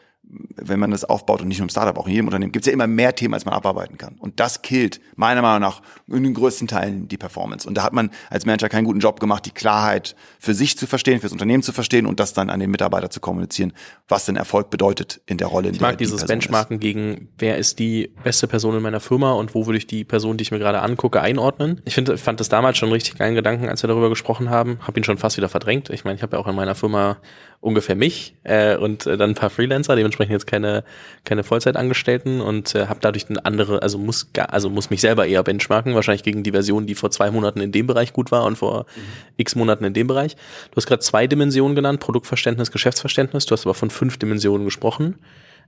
wenn man das aufbaut und nicht nur im Startup, auch in jedem Unternehmen, gibt es ja immer mehr Themen, als man abarbeiten kann. Und das killt meiner Meinung nach in den größten Teilen die Performance. Und da hat man als Manager keinen guten Job gemacht, die Klarheit für sich zu verstehen, fürs Unternehmen zu verstehen und das dann an den Mitarbeiter zu kommunizieren, was denn Erfolg bedeutet in der Rolle. In ich mag die dieses Benchmarken ist. gegen, wer ist die beste Person in meiner Firma und wo würde ich die Person, die ich mir gerade angucke, einordnen. Ich finde, fand das damals schon richtig geilen Gedanken, als wir darüber gesprochen haben. Habe ihn schon fast wieder verdrängt. Ich meine, ich habe ja auch in meiner Firma ungefähr mich äh, und äh, dann ein paar Freelancer, dementsprechend jetzt keine keine Vollzeitangestellten und äh, habe dadurch eine andere, also muss gar, also muss mich selber eher benchmarken, wahrscheinlich gegen die Version, die vor zwei Monaten in dem Bereich gut war und vor mhm. x Monaten in dem Bereich. Du hast gerade zwei Dimensionen genannt, Produktverständnis, Geschäftsverständnis. Du hast aber von fünf Dimensionen gesprochen.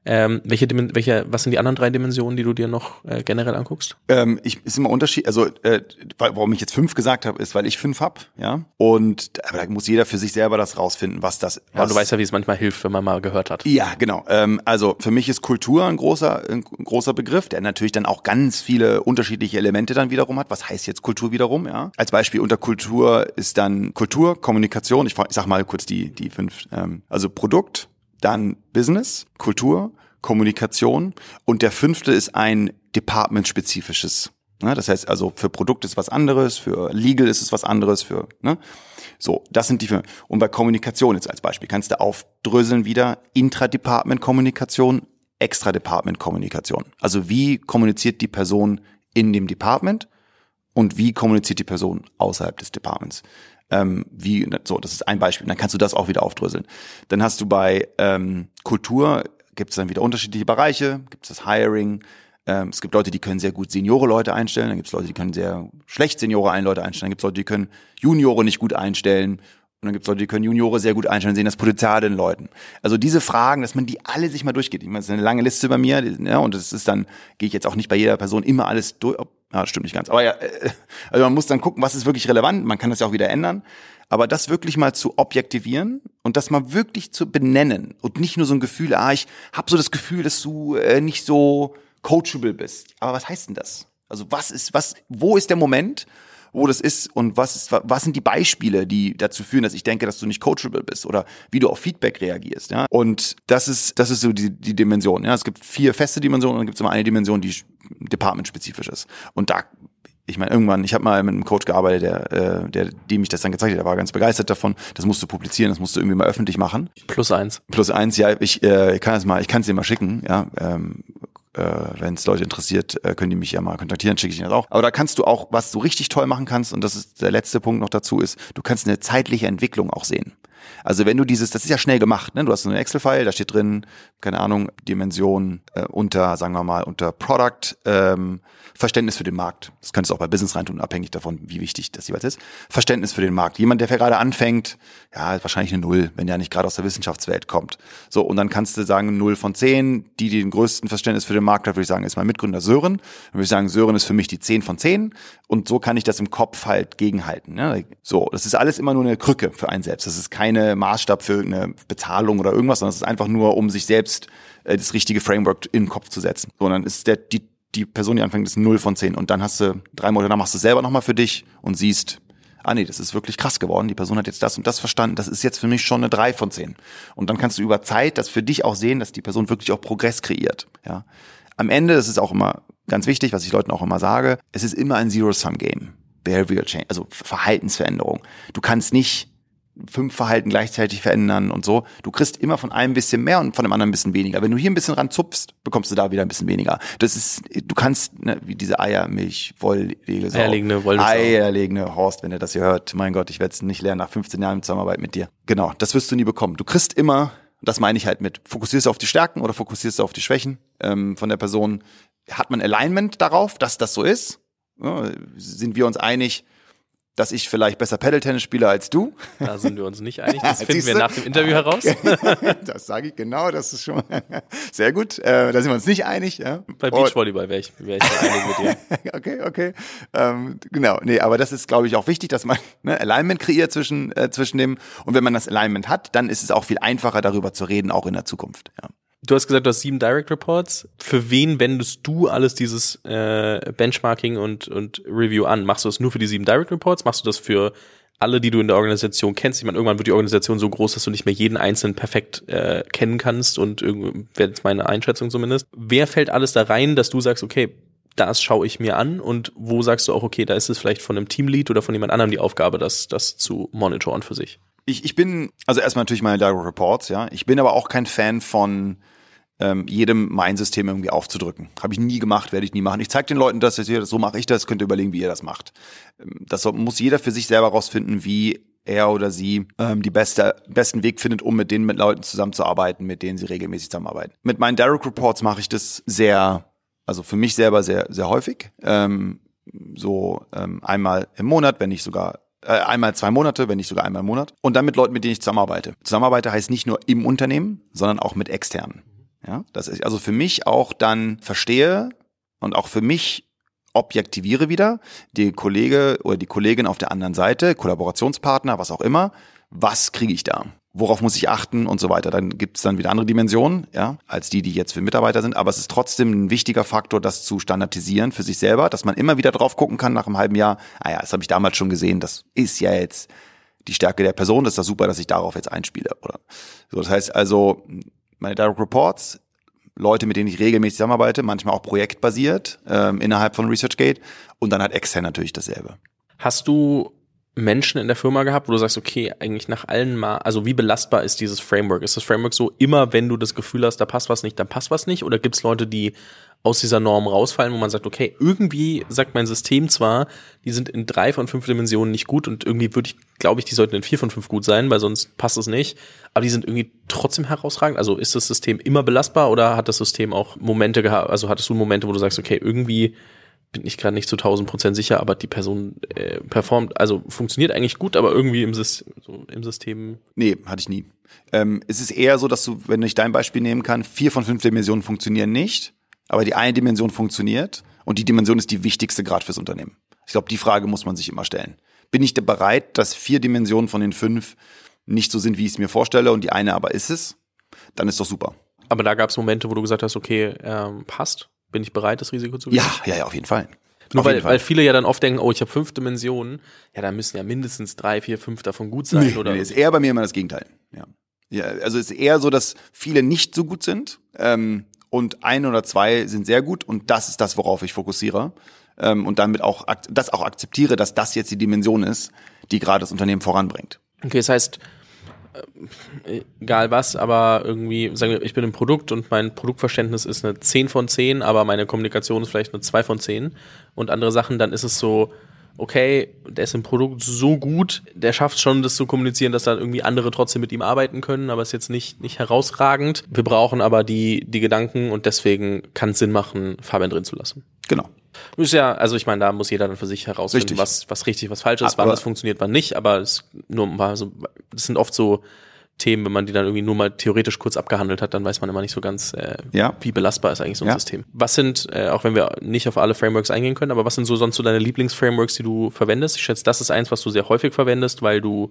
Ähm, welche, welche, was sind die anderen drei Dimensionen, die du dir noch äh, generell anguckst? Ähm, ich ist immer Unterschied. Also äh, warum ich jetzt fünf gesagt habe, ist, weil ich fünf hab, ja. Und aber da muss jeder für sich selber das rausfinden, was das. Was, ja, du weißt ja, wie es manchmal hilft, wenn man mal gehört hat. Ja, genau. Ähm, also für mich ist Kultur ein großer, ein großer Begriff, der natürlich dann auch ganz viele unterschiedliche Elemente dann wiederum hat. Was heißt jetzt Kultur wiederum? Ja. Als Beispiel unter Kultur ist dann Kultur, Kommunikation. Ich, ich sag mal kurz die die fünf. Ähm, also Produkt dann Business, Kultur, Kommunikation und der fünfte ist ein departmentspezifisches. Ne? Das heißt also für Produkt ist was anderes, für Legal ist es was anderes, für ne? so das sind die fünf. Und bei Kommunikation jetzt als Beispiel kannst du aufdröseln wieder Intradepartment Kommunikation, Extra-Department Kommunikation. Also wie kommuniziert die Person in dem Department und wie kommuniziert die Person außerhalb des Departments ähm, wie, so, das ist ein Beispiel. Dann kannst du das auch wieder aufdröseln. Dann hast du bei ähm, Kultur, gibt es dann wieder unterschiedliche Bereiche, gibt es das Hiring, ähm, es gibt Leute, die können sehr gut Seniore-Leute einstellen, dann gibt es Leute, die können sehr schlecht Seniore-Leute einstellen, dann gibt es Leute, die können Juniore nicht gut einstellen und dann gibt es Leute, die können Juniore sehr gut einstellen, sehen das Potenzial den Leuten. Also diese Fragen, dass man die alle sich mal durchgeht. Ich meine, das ist eine lange Liste bei mir, ja, und das ist dann, gehe ich jetzt auch nicht bei jeder Person immer alles durch. Das stimmt nicht ganz. Aber ja, äh, also man muss dann gucken, was ist wirklich relevant. Man kann das ja auch wieder ändern. Aber das wirklich mal zu objektivieren und das mal wirklich zu benennen und nicht nur so ein Gefühl, ah, ich habe so das Gefühl, dass du äh, nicht so coachable bist. Aber was heißt denn das? Also was ist, was, wo ist der Moment, wo das ist und was, ist, was sind die Beispiele, die dazu führen, dass ich denke, dass du nicht coachable bist oder wie du auf Feedback reagierst. Ja? Und das ist, das ist so die, die Dimension. Ja? Es gibt vier feste Dimensionen und dann gibt es immer eine Dimension, die departmentspezifisch ist. Und da ich meine, irgendwann, ich habe mal mit einem Coach gearbeitet, der, äh, der, dem ich das dann gezeigt hat, der war ganz begeistert davon. Das musst du publizieren, das musst du irgendwie mal öffentlich machen. Plus eins. Plus eins, ja, ich, äh, kann es mal, ich kann es dir mal schicken, ja. Ähm, äh, wenn es Leute interessiert, äh, können die mich ja mal kontaktieren, schicke ich ihnen das auch. Aber da kannst du auch, was du richtig toll machen kannst, und das ist der letzte Punkt noch dazu, ist, du kannst eine zeitliche Entwicklung auch sehen. Also wenn du dieses, das ist ja schnell gemacht, ne? Du hast so einen Excel-File, da steht drin, keine Ahnung, Dimension äh, unter, sagen wir mal, unter Product, ähm, Verständnis für den Markt. Das könntest du auch bei Business reintun, abhängig davon, wie wichtig das jeweils ist. Verständnis für den Markt. Jemand, der gerade anfängt, ja, wahrscheinlich eine Null, wenn der nicht gerade aus der Wissenschaftswelt kommt. So, und dann kannst du sagen, Null von zehn. Die, die den größten Verständnis für den Markt hat, würde ich sagen, ist mein Mitgründer Sören. Dann würde ich sagen, Sören ist für mich die zehn von zehn. Und so kann ich das im Kopf halt gegenhalten. Ne? So, das ist alles immer nur eine Krücke für einen selbst. Das ist keine Maßstab für irgendeine Bezahlung oder irgendwas, sondern es ist einfach nur, um sich selbst äh, das richtige Framework in den Kopf zu setzen. Sondern ist der, die die Person, die anfängt, ist 0 von 10. Und dann hast du drei Monate, dann machst du es selber nochmal für dich und siehst, ah nee, das ist wirklich krass geworden, die Person hat jetzt das und das verstanden, das ist jetzt für mich schon eine drei von zehn. Und dann kannst du über Zeit das für dich auch sehen, dass die Person wirklich auch Progress kreiert. Ja. Am Ende, das ist auch immer ganz wichtig, was ich Leuten auch immer sage, es ist immer ein Zero-Sum-Game. Behavioral Change, also Verhaltensveränderung. Du kannst nicht fünf Verhalten gleichzeitig verändern und so. Du kriegst immer von einem ein bisschen mehr und von dem anderen ein bisschen weniger. Wenn du hier ein bisschen ranzupfst, bekommst du da wieder ein bisschen weniger. Das ist, du kannst, ne, wie diese Eiermilch, Wolllegende, Eierlegende, Wolllegende. Eierlegende Horst, wenn ihr das hier hört. Mein Gott, ich werde es nicht lernen nach 15 Jahren Zusammenarbeit mit dir. Genau, das wirst du nie bekommen. Du kriegst immer, das meine ich halt mit, fokussierst du auf die Stärken oder fokussierst du auf die Schwächen ähm, von der Person. Hat man Alignment darauf, dass das so ist? Ja, sind wir uns einig, dass ich vielleicht besser Paddle-Tennis spiele als du. Da sind wir uns nicht einig. Das finden wir nach dem Interview heraus. das sage ich genau. Das ist schon sehr gut. Äh, da sind wir uns nicht einig. Ja. Bei Beachvolleyball wäre ich, wär ich einig mit dir. okay, okay. Ähm, genau. Nee, aber das ist, glaube ich, auch wichtig, dass man ne, Alignment kreiert zwischen, äh, zwischen dem. Und wenn man das Alignment hat, dann ist es auch viel einfacher, darüber zu reden, auch in der Zukunft. Ja. Du hast gesagt, du hast sieben Direct Reports. Für wen wendest du alles dieses äh, Benchmarking und, und Review an? Machst du das nur für die sieben Direct Reports? Machst du das für alle, die du in der Organisation kennst? Ich meine, irgendwann wird die Organisation so groß, dass du nicht mehr jeden einzelnen perfekt äh, kennen kannst und wäre jetzt meine Einschätzung zumindest. Wer fällt alles da rein, dass du sagst, okay, das schaue ich mir an und wo sagst du auch, okay, da ist es vielleicht von einem Teamlead oder von jemand anderem die Aufgabe, das, das zu monitoren für sich? Ich, ich bin, also erstmal natürlich meine Direct Reports, ja. Ich bin aber auch kein Fan von ähm, jedem mein System irgendwie aufzudrücken. Habe ich nie gemacht, werde ich nie machen. Ich zeige den Leuten das, so mache ich das, könnt ihr überlegen, wie ihr das macht. Ähm, das muss jeder für sich selber rausfinden, wie er oder sie ähm, die beste, besten Weg findet, um mit den mit Leuten zusammenzuarbeiten, mit denen sie regelmäßig zusammenarbeiten. Mit meinen Direct Reports mache ich das sehr, also für mich selber sehr, sehr häufig. Ähm, so ähm, einmal im Monat, wenn nicht sogar äh, einmal zwei Monate, wenn nicht sogar einmal im Monat. Und dann mit Leuten, mit denen ich zusammenarbeite. Zusammenarbeite heißt nicht nur im Unternehmen, sondern auch mit externen. Ja, dass ich also für mich auch dann verstehe und auch für mich objektiviere wieder die Kollege oder die Kollegin auf der anderen Seite, Kollaborationspartner, was auch immer, was kriege ich da? Worauf muss ich achten und so weiter. Dann gibt es dann wieder andere Dimensionen, ja, als die, die jetzt für Mitarbeiter sind. Aber es ist trotzdem ein wichtiger Faktor, das zu standardisieren für sich selber, dass man immer wieder drauf gucken kann nach einem halben Jahr. Ah ja, das habe ich damals schon gesehen. Das ist ja jetzt die Stärke der Person. Das ist doch super, dass ich darauf jetzt einspiele. Oder so. Das heißt also, meine Direct Reports, Leute, mit denen ich regelmäßig zusammenarbeite, manchmal auch projektbasiert ähm, innerhalb von ResearchGate und dann halt extern natürlich dasselbe. Hast du Menschen in der Firma gehabt, wo du sagst, okay, eigentlich nach allen mal, also wie belastbar ist dieses Framework? Ist das Framework so, immer wenn du das Gefühl hast, da passt was nicht, dann passt was nicht? Oder gibt es Leute, die aus dieser Norm rausfallen, wo man sagt, okay, irgendwie sagt mein System zwar, die sind in drei von fünf Dimensionen nicht gut und irgendwie würde ich, glaube ich, die sollten in vier von fünf gut sein, weil sonst passt es nicht, aber die sind irgendwie trotzdem herausragend. Also ist das System immer belastbar oder hat das System auch Momente gehabt, also hattest du Momente, wo du sagst, okay, irgendwie bin ich gerade nicht zu 1000 Prozent sicher, aber die Person äh, performt, also funktioniert eigentlich gut, aber irgendwie im, System, so im System. Nee, hatte ich nie. Ähm, es ist eher so, dass du, wenn ich dein Beispiel nehmen kann, vier von fünf Dimensionen funktionieren nicht aber die eine Dimension funktioniert und die Dimension ist die wichtigste gerade fürs Unternehmen. Ich glaube, die Frage muss man sich immer stellen. Bin ich da bereit, dass vier Dimensionen von den fünf nicht so sind, wie ich es mir vorstelle und die eine aber ist es? Dann ist doch super. Aber da gab es Momente, wo du gesagt hast, okay, ähm, passt. Bin ich bereit, das Risiko zu gehen? Ja, ja, ja, auf jeden Fall. Nur weil, weil viele ja dann oft denken, oh, ich habe fünf Dimensionen, ja, da müssen ja mindestens drei, vier, fünf davon gut sein, nee, oder? Nee, ist eher bei mir immer das Gegenteil. Ja. ja, also ist eher so, dass viele nicht so gut sind. Ähm, und ein oder zwei sind sehr gut und das ist das, worauf ich fokussiere ähm, und damit auch das auch akzeptiere, dass das jetzt die Dimension ist, die gerade das Unternehmen voranbringt. Okay, das heißt, egal was, aber irgendwie, sagen wir, ich bin im Produkt und mein Produktverständnis ist eine 10 von 10, aber meine Kommunikation ist vielleicht eine 2 von 10 und andere Sachen, dann ist es so, okay, der ist im Produkt so gut, der schafft schon, das zu kommunizieren, dass dann irgendwie andere trotzdem mit ihm arbeiten können, aber ist jetzt nicht, nicht herausragend. Wir brauchen aber die, die Gedanken und deswegen kann es Sinn machen, Fabian drin zu lassen. Genau. Ist ja, also ich meine, da muss jeder dann für sich herausfinden, was, was richtig, was falsch ist, aber wann das funktioniert, wann nicht, aber es nur mal so, das sind oft so Themen, wenn man die dann irgendwie nur mal theoretisch kurz abgehandelt hat, dann weiß man immer nicht so ganz, äh, ja. wie belastbar ist eigentlich so ein ja. System. Was sind, äh, auch wenn wir nicht auf alle Frameworks eingehen können, aber was sind so sonst so deine Lieblingsframeworks, die du verwendest? Ich schätze, das ist eins, was du sehr häufig verwendest, weil du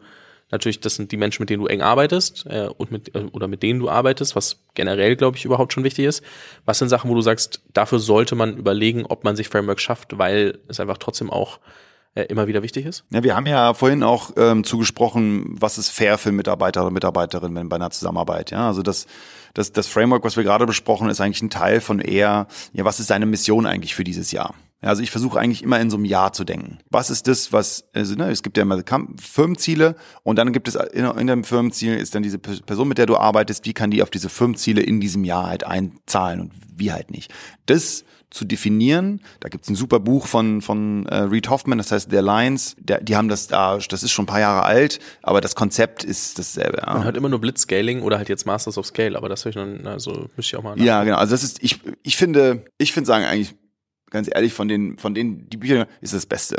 natürlich, das sind die Menschen, mit denen du eng arbeitest äh, und mit äh, oder mit denen du arbeitest, was generell, glaube ich, überhaupt schon wichtig ist. Was sind Sachen, wo du sagst, dafür sollte man überlegen, ob man sich Frameworks schafft, weil es einfach trotzdem auch äh, immer wieder wichtig ist? Ja, wir haben ja vorhin auch ähm, zugesprochen, was ist fair für Mitarbeiter oder Mitarbeiterinnen bei einer Zusammenarbeit. Ja, also das, das, das Framework, was wir gerade besprochen, ist eigentlich ein Teil von eher, ja, was ist deine Mission eigentlich für dieses Jahr? Also ich versuche eigentlich immer in so einem Jahr zu denken. Was ist das, was, also, ne, es gibt ja immer Firmenziele und dann gibt es in, in dem Firmenziel ist dann diese Person, mit der du arbeitest, wie kann die auf diese Firmenziele in diesem Jahr halt einzahlen und wie halt nicht. Das zu definieren. Da gibt's ein super Buch von, von äh, Reed Hoffman, das heißt The Alliance. Der, die haben das da, das ist schon ein paar Jahre alt, aber das Konzept ist dasselbe. Ja. Man hört immer nur Blitzscaling oder halt jetzt Masters of Scale, aber das höre ich dann, also müsste ich auch mal. Ja, genau. Also das ist, ich, ich finde, ich finde sagen eigentlich, ganz ehrlich, von den, von denen, die Bücher ist das Beste.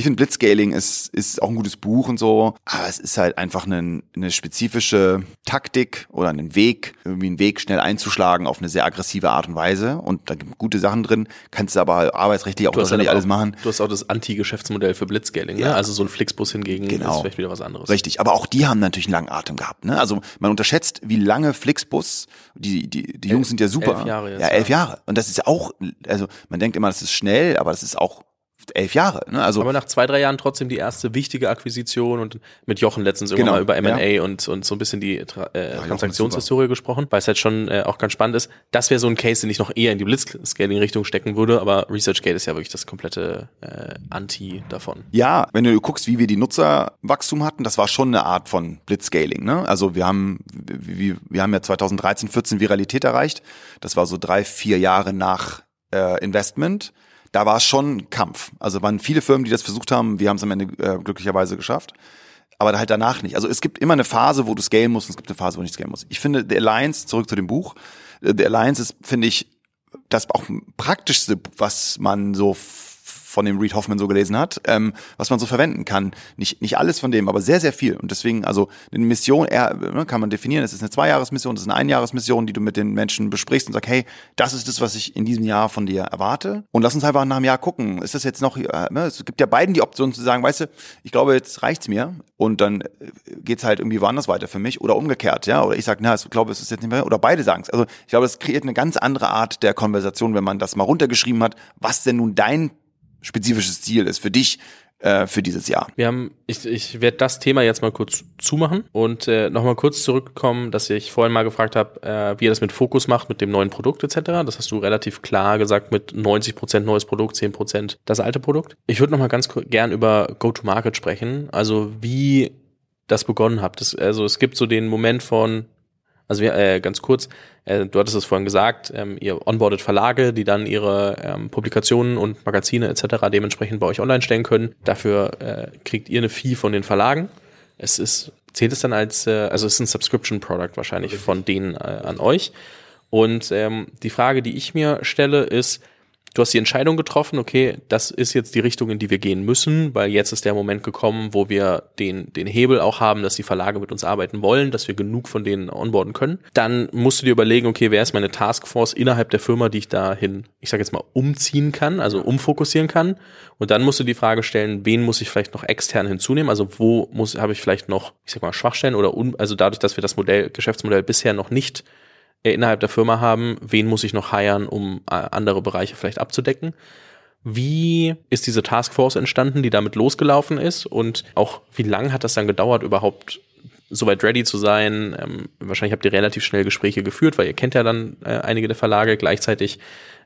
Ich finde Blitzscaling ist, ist auch ein gutes Buch und so, aber es ist halt einfach eine, eine spezifische Taktik oder einen Weg, irgendwie einen Weg schnell einzuschlagen auf eine sehr aggressive Art und Weise. Und da gibt gute Sachen drin, kannst du aber arbeitsrechtlich auch wahrscheinlich alles machen. Du hast auch das Anti-Geschäftsmodell für Blitzscaling, ne? ja. ne? Also so ein Flixbus hingegen genau. ist vielleicht wieder was anderes. Richtig, aber auch die haben natürlich einen langen Atem gehabt. Ne? Also man unterschätzt, wie lange Flixbus, die, die, die Jungs sind ja super. Elf Jahre jetzt, ja, elf ja. Jahre. Und das ist ja auch, also man denkt immer, das ist schnell, aber das ist auch elf Jahre. Ne? Also aber nach zwei, drei Jahren trotzdem die erste wichtige Akquisition und mit Jochen letztens genau, mal über M&A ja. und, und so ein bisschen die äh, ja, Transaktionshistorie gesprochen, weil es halt schon äh, auch ganz spannend ist. Das wäre so ein Case, den ich noch eher in die Blitzscaling-Richtung stecken würde, aber ResearchGate ist ja wirklich das komplette äh, Anti davon. Ja, wenn du guckst, wie wir die Nutzerwachstum hatten, das war schon eine Art von Blitzscaling. Ne? Also wir haben, wir, wir haben ja 2013, 14 Viralität erreicht. Das war so drei, vier Jahre nach äh, Investment da war es schon Kampf. Also waren viele Firmen, die das versucht haben. Wir haben es am Ende äh, glücklicherweise geschafft. Aber halt danach nicht. Also es gibt immer eine Phase, wo du scalen musst und es gibt eine Phase, wo du nicht scalen musst. Ich finde, The Alliance, zurück zu dem Buch, äh, The Alliance ist, finde ich, das auch praktischste, was man so von dem Reed Hoffman so gelesen hat, ähm, was man so verwenden kann. Nicht, nicht alles von dem, aber sehr, sehr viel. Und deswegen, also eine Mission, eher, ne, kann man definieren, es ist eine Zweijahresmission, das ist eine Einjahresmission, die du mit den Menschen besprichst und sagst, hey, das ist das, was ich in diesem Jahr von dir erwarte. Und lass uns einfach nach einem Jahr gucken. Ist das jetzt noch, äh, ne, es gibt ja beiden die Option zu sagen, weißt du, ich glaube, jetzt reicht's mir und dann äh, geht's halt irgendwie woanders weiter für mich oder umgekehrt, ja. Oder ich sage, na, ich glaube, es ist jetzt nicht mehr, oder beide sagen es. Also ich glaube, es kreiert eine ganz andere Art der Konversation, wenn man das mal runtergeschrieben hat, was denn nun dein spezifisches Ziel ist für dich äh, für dieses Jahr. Wir haben, ich, ich werde das Thema jetzt mal kurz zumachen und äh, nochmal kurz zurückkommen, dass ich vorhin mal gefragt habe, äh, wie ihr das mit Fokus macht, mit dem neuen Produkt etc. Das hast du relativ klar gesagt mit 90% neues Produkt, 10% das alte Produkt. Ich würde nochmal ganz gern über Go-to-Market sprechen, also wie das begonnen habt. Das, also es gibt so den Moment von, also wir, äh, ganz kurz, äh, du hattest es vorhin gesagt, ähm, ihr onboardet Verlage, die dann ihre ähm, Publikationen und Magazine etc. dementsprechend bei euch online stellen können. Dafür äh, kriegt ihr eine Fee von den Verlagen. Es ist, zählt es dann als, äh, also es ist ein Subscription Product wahrscheinlich von denen äh, an euch. Und ähm, die Frage, die ich mir stelle, ist, du hast die Entscheidung getroffen, okay, das ist jetzt die Richtung, in die wir gehen müssen, weil jetzt ist der Moment gekommen, wo wir den, den Hebel auch haben, dass die Verlage mit uns arbeiten wollen, dass wir genug von denen onboarden können. Dann musst du dir überlegen, okay, wer ist meine Taskforce innerhalb der Firma, die ich dahin, ich sage jetzt mal, umziehen kann, also umfokussieren kann. Und dann musst du die Frage stellen, wen muss ich vielleicht noch extern hinzunehmen? Also wo muss, habe ich vielleicht noch, ich sag mal, Schwachstellen oder un, also dadurch, dass wir das Modell, Geschäftsmodell bisher noch nicht innerhalb der Firma haben, wen muss ich noch hiren, um äh, andere Bereiche vielleicht abzudecken. Wie ist diese Taskforce entstanden, die damit losgelaufen ist und auch wie lange hat das dann gedauert, überhaupt soweit ready zu sein? Ähm, wahrscheinlich habt ihr relativ schnell Gespräche geführt, weil ihr kennt ja dann äh, einige der Verlage. Gleichzeitig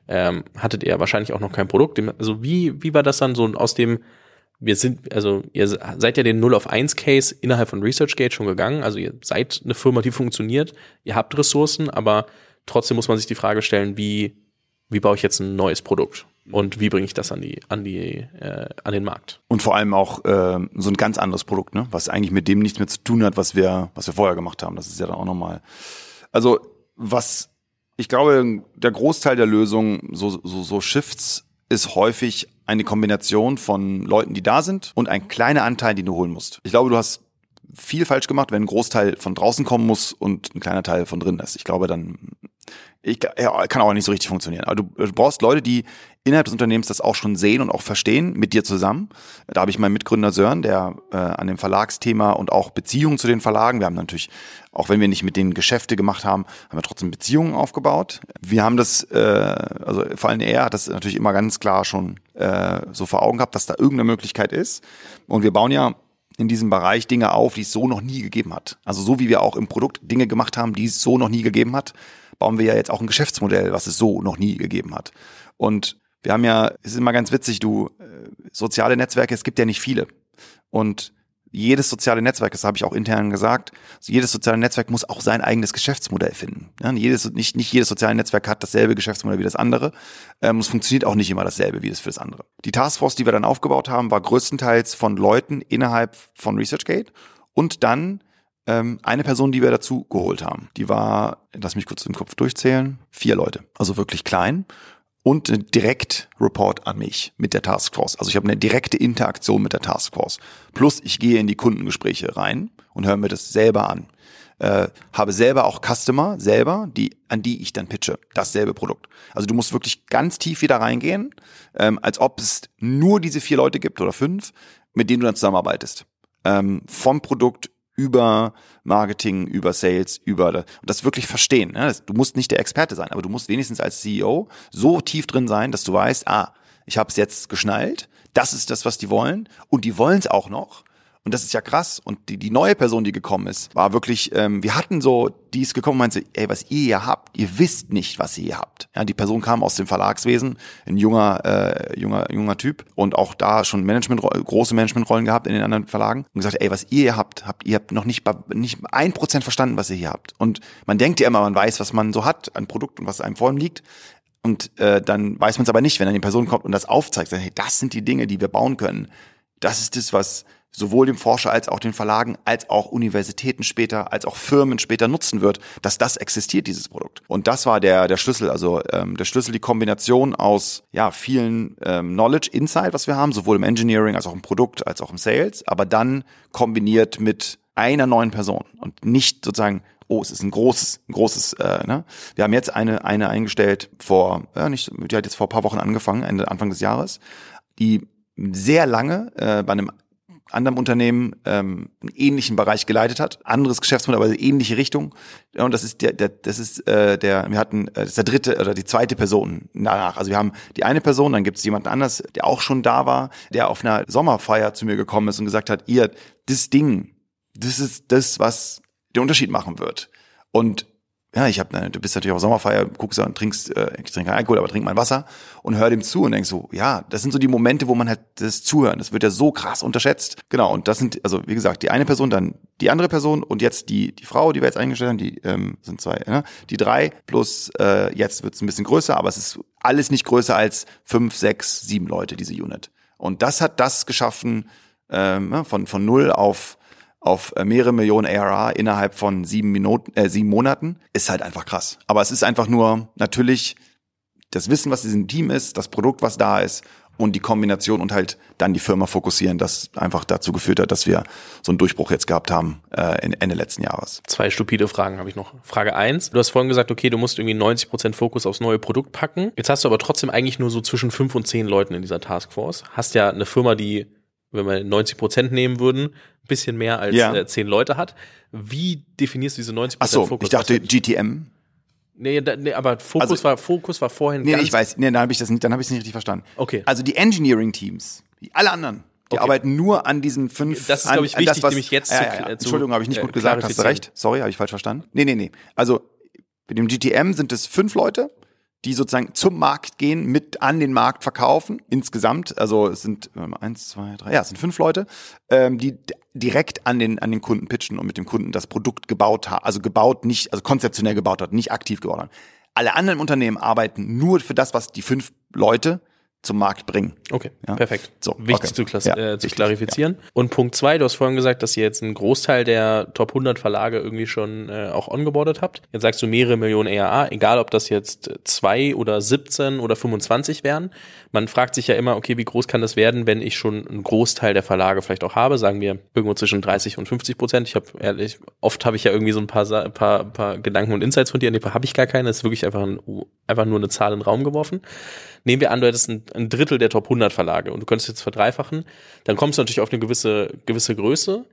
ähm, hattet ihr wahrscheinlich auch noch kein Produkt. Also wie, wie war das dann so aus dem wir sind, also ihr seid ja den 0 auf 1 Case innerhalb von ResearchGate schon gegangen. Also ihr seid eine Firma, die funktioniert. Ihr habt Ressourcen, aber trotzdem muss man sich die Frage stellen, wie, wie baue ich jetzt ein neues Produkt? Und wie bringe ich das an die, an die, äh, an den Markt? Und vor allem auch äh, so ein ganz anderes Produkt, ne? Was eigentlich mit dem nichts mehr zu tun hat, was wir, was wir vorher gemacht haben. Das ist ja dann auch nochmal. Also, was ich glaube, der Großteil der Lösung, so, so, so Shifts ist häufig eine Kombination von Leuten, die da sind und ein kleiner Anteil, den du holen musst. Ich glaube, du hast viel falsch gemacht, wenn ein Großteil von draußen kommen muss und ein kleiner Teil von drin ist. Ich glaube, dann ich, ja, kann auch nicht so richtig funktionieren. Aber du, du brauchst Leute, die innerhalb des Unternehmens das auch schon sehen und auch verstehen, mit dir zusammen. Da habe ich meinen Mitgründer Sören, der äh, an dem Verlagsthema und auch Beziehungen zu den Verlagen, wir haben natürlich, auch wenn wir nicht mit denen Geschäfte gemacht haben, haben wir trotzdem Beziehungen aufgebaut. Wir haben das, äh, also vor allem er hat das natürlich immer ganz klar schon äh, so vor Augen gehabt, dass da irgendeine Möglichkeit ist. Und wir bauen ja in diesem Bereich Dinge auf, die es so noch nie gegeben hat. Also so wie wir auch im Produkt Dinge gemacht haben, die es so noch nie gegeben hat, bauen wir ja jetzt auch ein Geschäftsmodell, was es so noch nie gegeben hat. Und wir haben ja, es ist immer ganz witzig, du, äh, soziale Netzwerke, es gibt ja nicht viele. Und jedes soziale Netzwerk, das habe ich auch intern gesagt, jedes soziale Netzwerk muss auch sein eigenes Geschäftsmodell finden. Ja, jedes, nicht, nicht jedes soziale Netzwerk hat dasselbe Geschäftsmodell wie das andere. Ähm, es funktioniert auch nicht immer dasselbe wie das für das andere. Die Taskforce, die wir dann aufgebaut haben, war größtenteils von Leuten innerhalb von ResearchGate und dann ähm, eine Person, die wir dazu geholt haben. Die war, lass mich kurz im Kopf durchzählen, vier Leute. Also wirklich klein und ein direkt Report an mich mit der Taskforce. Also ich habe eine direkte Interaktion mit der Taskforce. Plus ich gehe in die Kundengespräche rein und höre mir das selber an. Äh, habe selber auch Customer selber, die an die ich dann pitche, dasselbe Produkt. Also du musst wirklich ganz tief wieder reingehen, ähm, als ob es nur diese vier Leute gibt oder fünf, mit denen du dann zusammenarbeitest. Ähm, vom Produkt über Marketing, über Sales, über und das wirklich verstehen. Ne? Du musst nicht der Experte sein, aber du musst wenigstens als CEO so tief drin sein, dass du weißt, ah, ich habe es jetzt geschnallt, das ist das, was die wollen und die wollen es auch noch und das ist ja krass. Und die, die neue Person, die gekommen ist, war wirklich, ähm, wir hatten so, die ist gekommen und meinte, ey, was ihr hier habt, ihr wisst nicht, was ihr hier habt. Ja, die Person kam aus dem Verlagswesen, ein junger, äh, junger, junger Typ und auch da schon Management, große Managementrollen gehabt in den anderen Verlagen und gesagt, ey, was ihr hier habt, habt ihr habt noch nicht, nicht ein Prozent verstanden, was ihr hier habt. Und man denkt ja immer, man weiß, was man so hat an Produkt und was einem vor ihm liegt. Und äh, dann weiß man es aber nicht, wenn dann die Person kommt und das aufzeigt, sagt, hey, das sind die Dinge, die wir bauen können. Das ist das, was sowohl dem Forscher als auch den Verlagen, als auch Universitäten später, als auch Firmen später nutzen wird, dass das existiert, dieses Produkt. Und das war der, der Schlüssel, also ähm, der Schlüssel, die Kombination aus ja vielen ähm, Knowledge, Insight, was wir haben, sowohl im Engineering als auch im Produkt, als auch im Sales, aber dann kombiniert mit einer neuen Person und nicht sozusagen oh, es ist ein großes, ein großes, äh, ne? Wir haben jetzt eine, eine eingestellt vor, ja, nicht, die hat jetzt vor ein paar Wochen angefangen, Ende, Anfang des Jahres, die sehr lange äh, bei einem anderem Unternehmen ähm, einen ähnlichen Bereich geleitet hat, anderes Geschäftsmodell, aber ähnliche Richtung. Und das ist der, der das ist äh, der, wir hatten äh, das ist der dritte oder die zweite Person danach. Also wir haben die eine Person, dann gibt es jemanden anders, der auch schon da war, der auf einer Sommerfeier zu mir gekommen ist und gesagt hat, ihr, das Ding, das ist das, was den Unterschied machen wird. Und ja, ich habe, du bist natürlich auf Sommerfeier, guckst und trinkst, äh, ich trinke Alkohol, aber trink mal Wasser und hör dem zu und denkst so, ja, das sind so die Momente, wo man halt das Zuhören, das wird ja so krass unterschätzt. Genau, und das sind, also wie gesagt, die eine Person, dann die andere Person und jetzt die, die Frau, die wir jetzt eingestellt haben, die ähm, sind zwei, ne? die drei plus äh, jetzt wird's ein bisschen größer, aber es ist alles nicht größer als fünf, sechs, sieben Leute, diese Unit. Und das hat das geschaffen, ähm, ne, von, von null auf auf äh, mehrere Millionen ARR innerhalb von sieben Minuten, äh, sieben Monaten, ist halt einfach krass. Aber es ist einfach nur natürlich das Wissen, was diesem Team ist, das Produkt, was da ist und die Kombination und halt dann die Firma fokussieren, das einfach dazu geführt hat, dass wir so einen Durchbruch jetzt gehabt haben äh, Ende letzten Jahres. Zwei stupide Fragen habe ich noch. Frage eins: Du hast vorhin gesagt, okay, du musst irgendwie 90 Prozent Fokus aufs neue Produkt packen. Jetzt hast du aber trotzdem eigentlich nur so zwischen fünf und zehn Leuten in dieser Taskforce. Hast ja eine Firma, die wenn wir 90 Prozent nehmen würden, ein bisschen mehr als ja. äh, zehn Leute hat. Wie definierst du diese 90 Prozent so, Fokus? Ich dachte GTM. Nee, da, nee, aber Fokus also, war Fokus war vorhin. Nee, ich weiß, nee, dann habe ich das nicht, dann habe ich es nicht richtig verstanden. Okay. Also die Engineering Teams, die alle anderen, die okay. arbeiten nur an diesen fünf. Das ist glaube ich wichtig, das, was, nämlich jetzt ja, ja, ja. Zu, Entschuldigung, habe ich nicht äh, gut gesagt. Hast du recht? Sorry, habe ich falsch verstanden. Nee, nee, nee. Also mit dem GTM sind es fünf Leute die sozusagen zum Markt gehen, mit an den Markt verkaufen. Insgesamt, also es sind eins, zwei, drei, ja, es sind fünf Leute, ähm, die direkt an den, an den Kunden pitchen und mit dem Kunden das Produkt gebaut haben, also gebaut nicht, also konzeptionell gebaut hat, nicht aktiv gebaut haben. Alle anderen Unternehmen arbeiten nur für das, was die fünf Leute zum Markt bringen. Okay, Ja. perfekt. So, Wichtig okay. zu, klass Ja, äh, zu wichtig, klarifizieren. Und Punkt zwei, du hast vorhin gesagt, dass ihr jetzt einen Großteil der Top 100 Verlage irgendwie schon äh, auch ongeboardet habt. Jetzt sagst du mehrere Millionen ERA, egal ob das jetzt zwei oder 17 oder 25 wären. Man fragt sich ja immer, okay, wie groß kann das werden, wenn ich schon einen Großteil der Verlage vielleicht auch habe, sagen wir irgendwo zwischen 30 und 50 Prozent. Ich habe ehrlich, oft habe ich ja irgendwie so ein paar, paar, paar Gedanken und Insights von dir, Fall habe ich gar keine, das ist wirklich einfach, ein, einfach nur eine Zahl in den Raum geworfen. Nehmen wir an, du hättest ein, ein Drittel der Top 100 Verlage und du könntest jetzt verdreifachen, dann kommst du natürlich auf eine gewisse, gewisse Größe.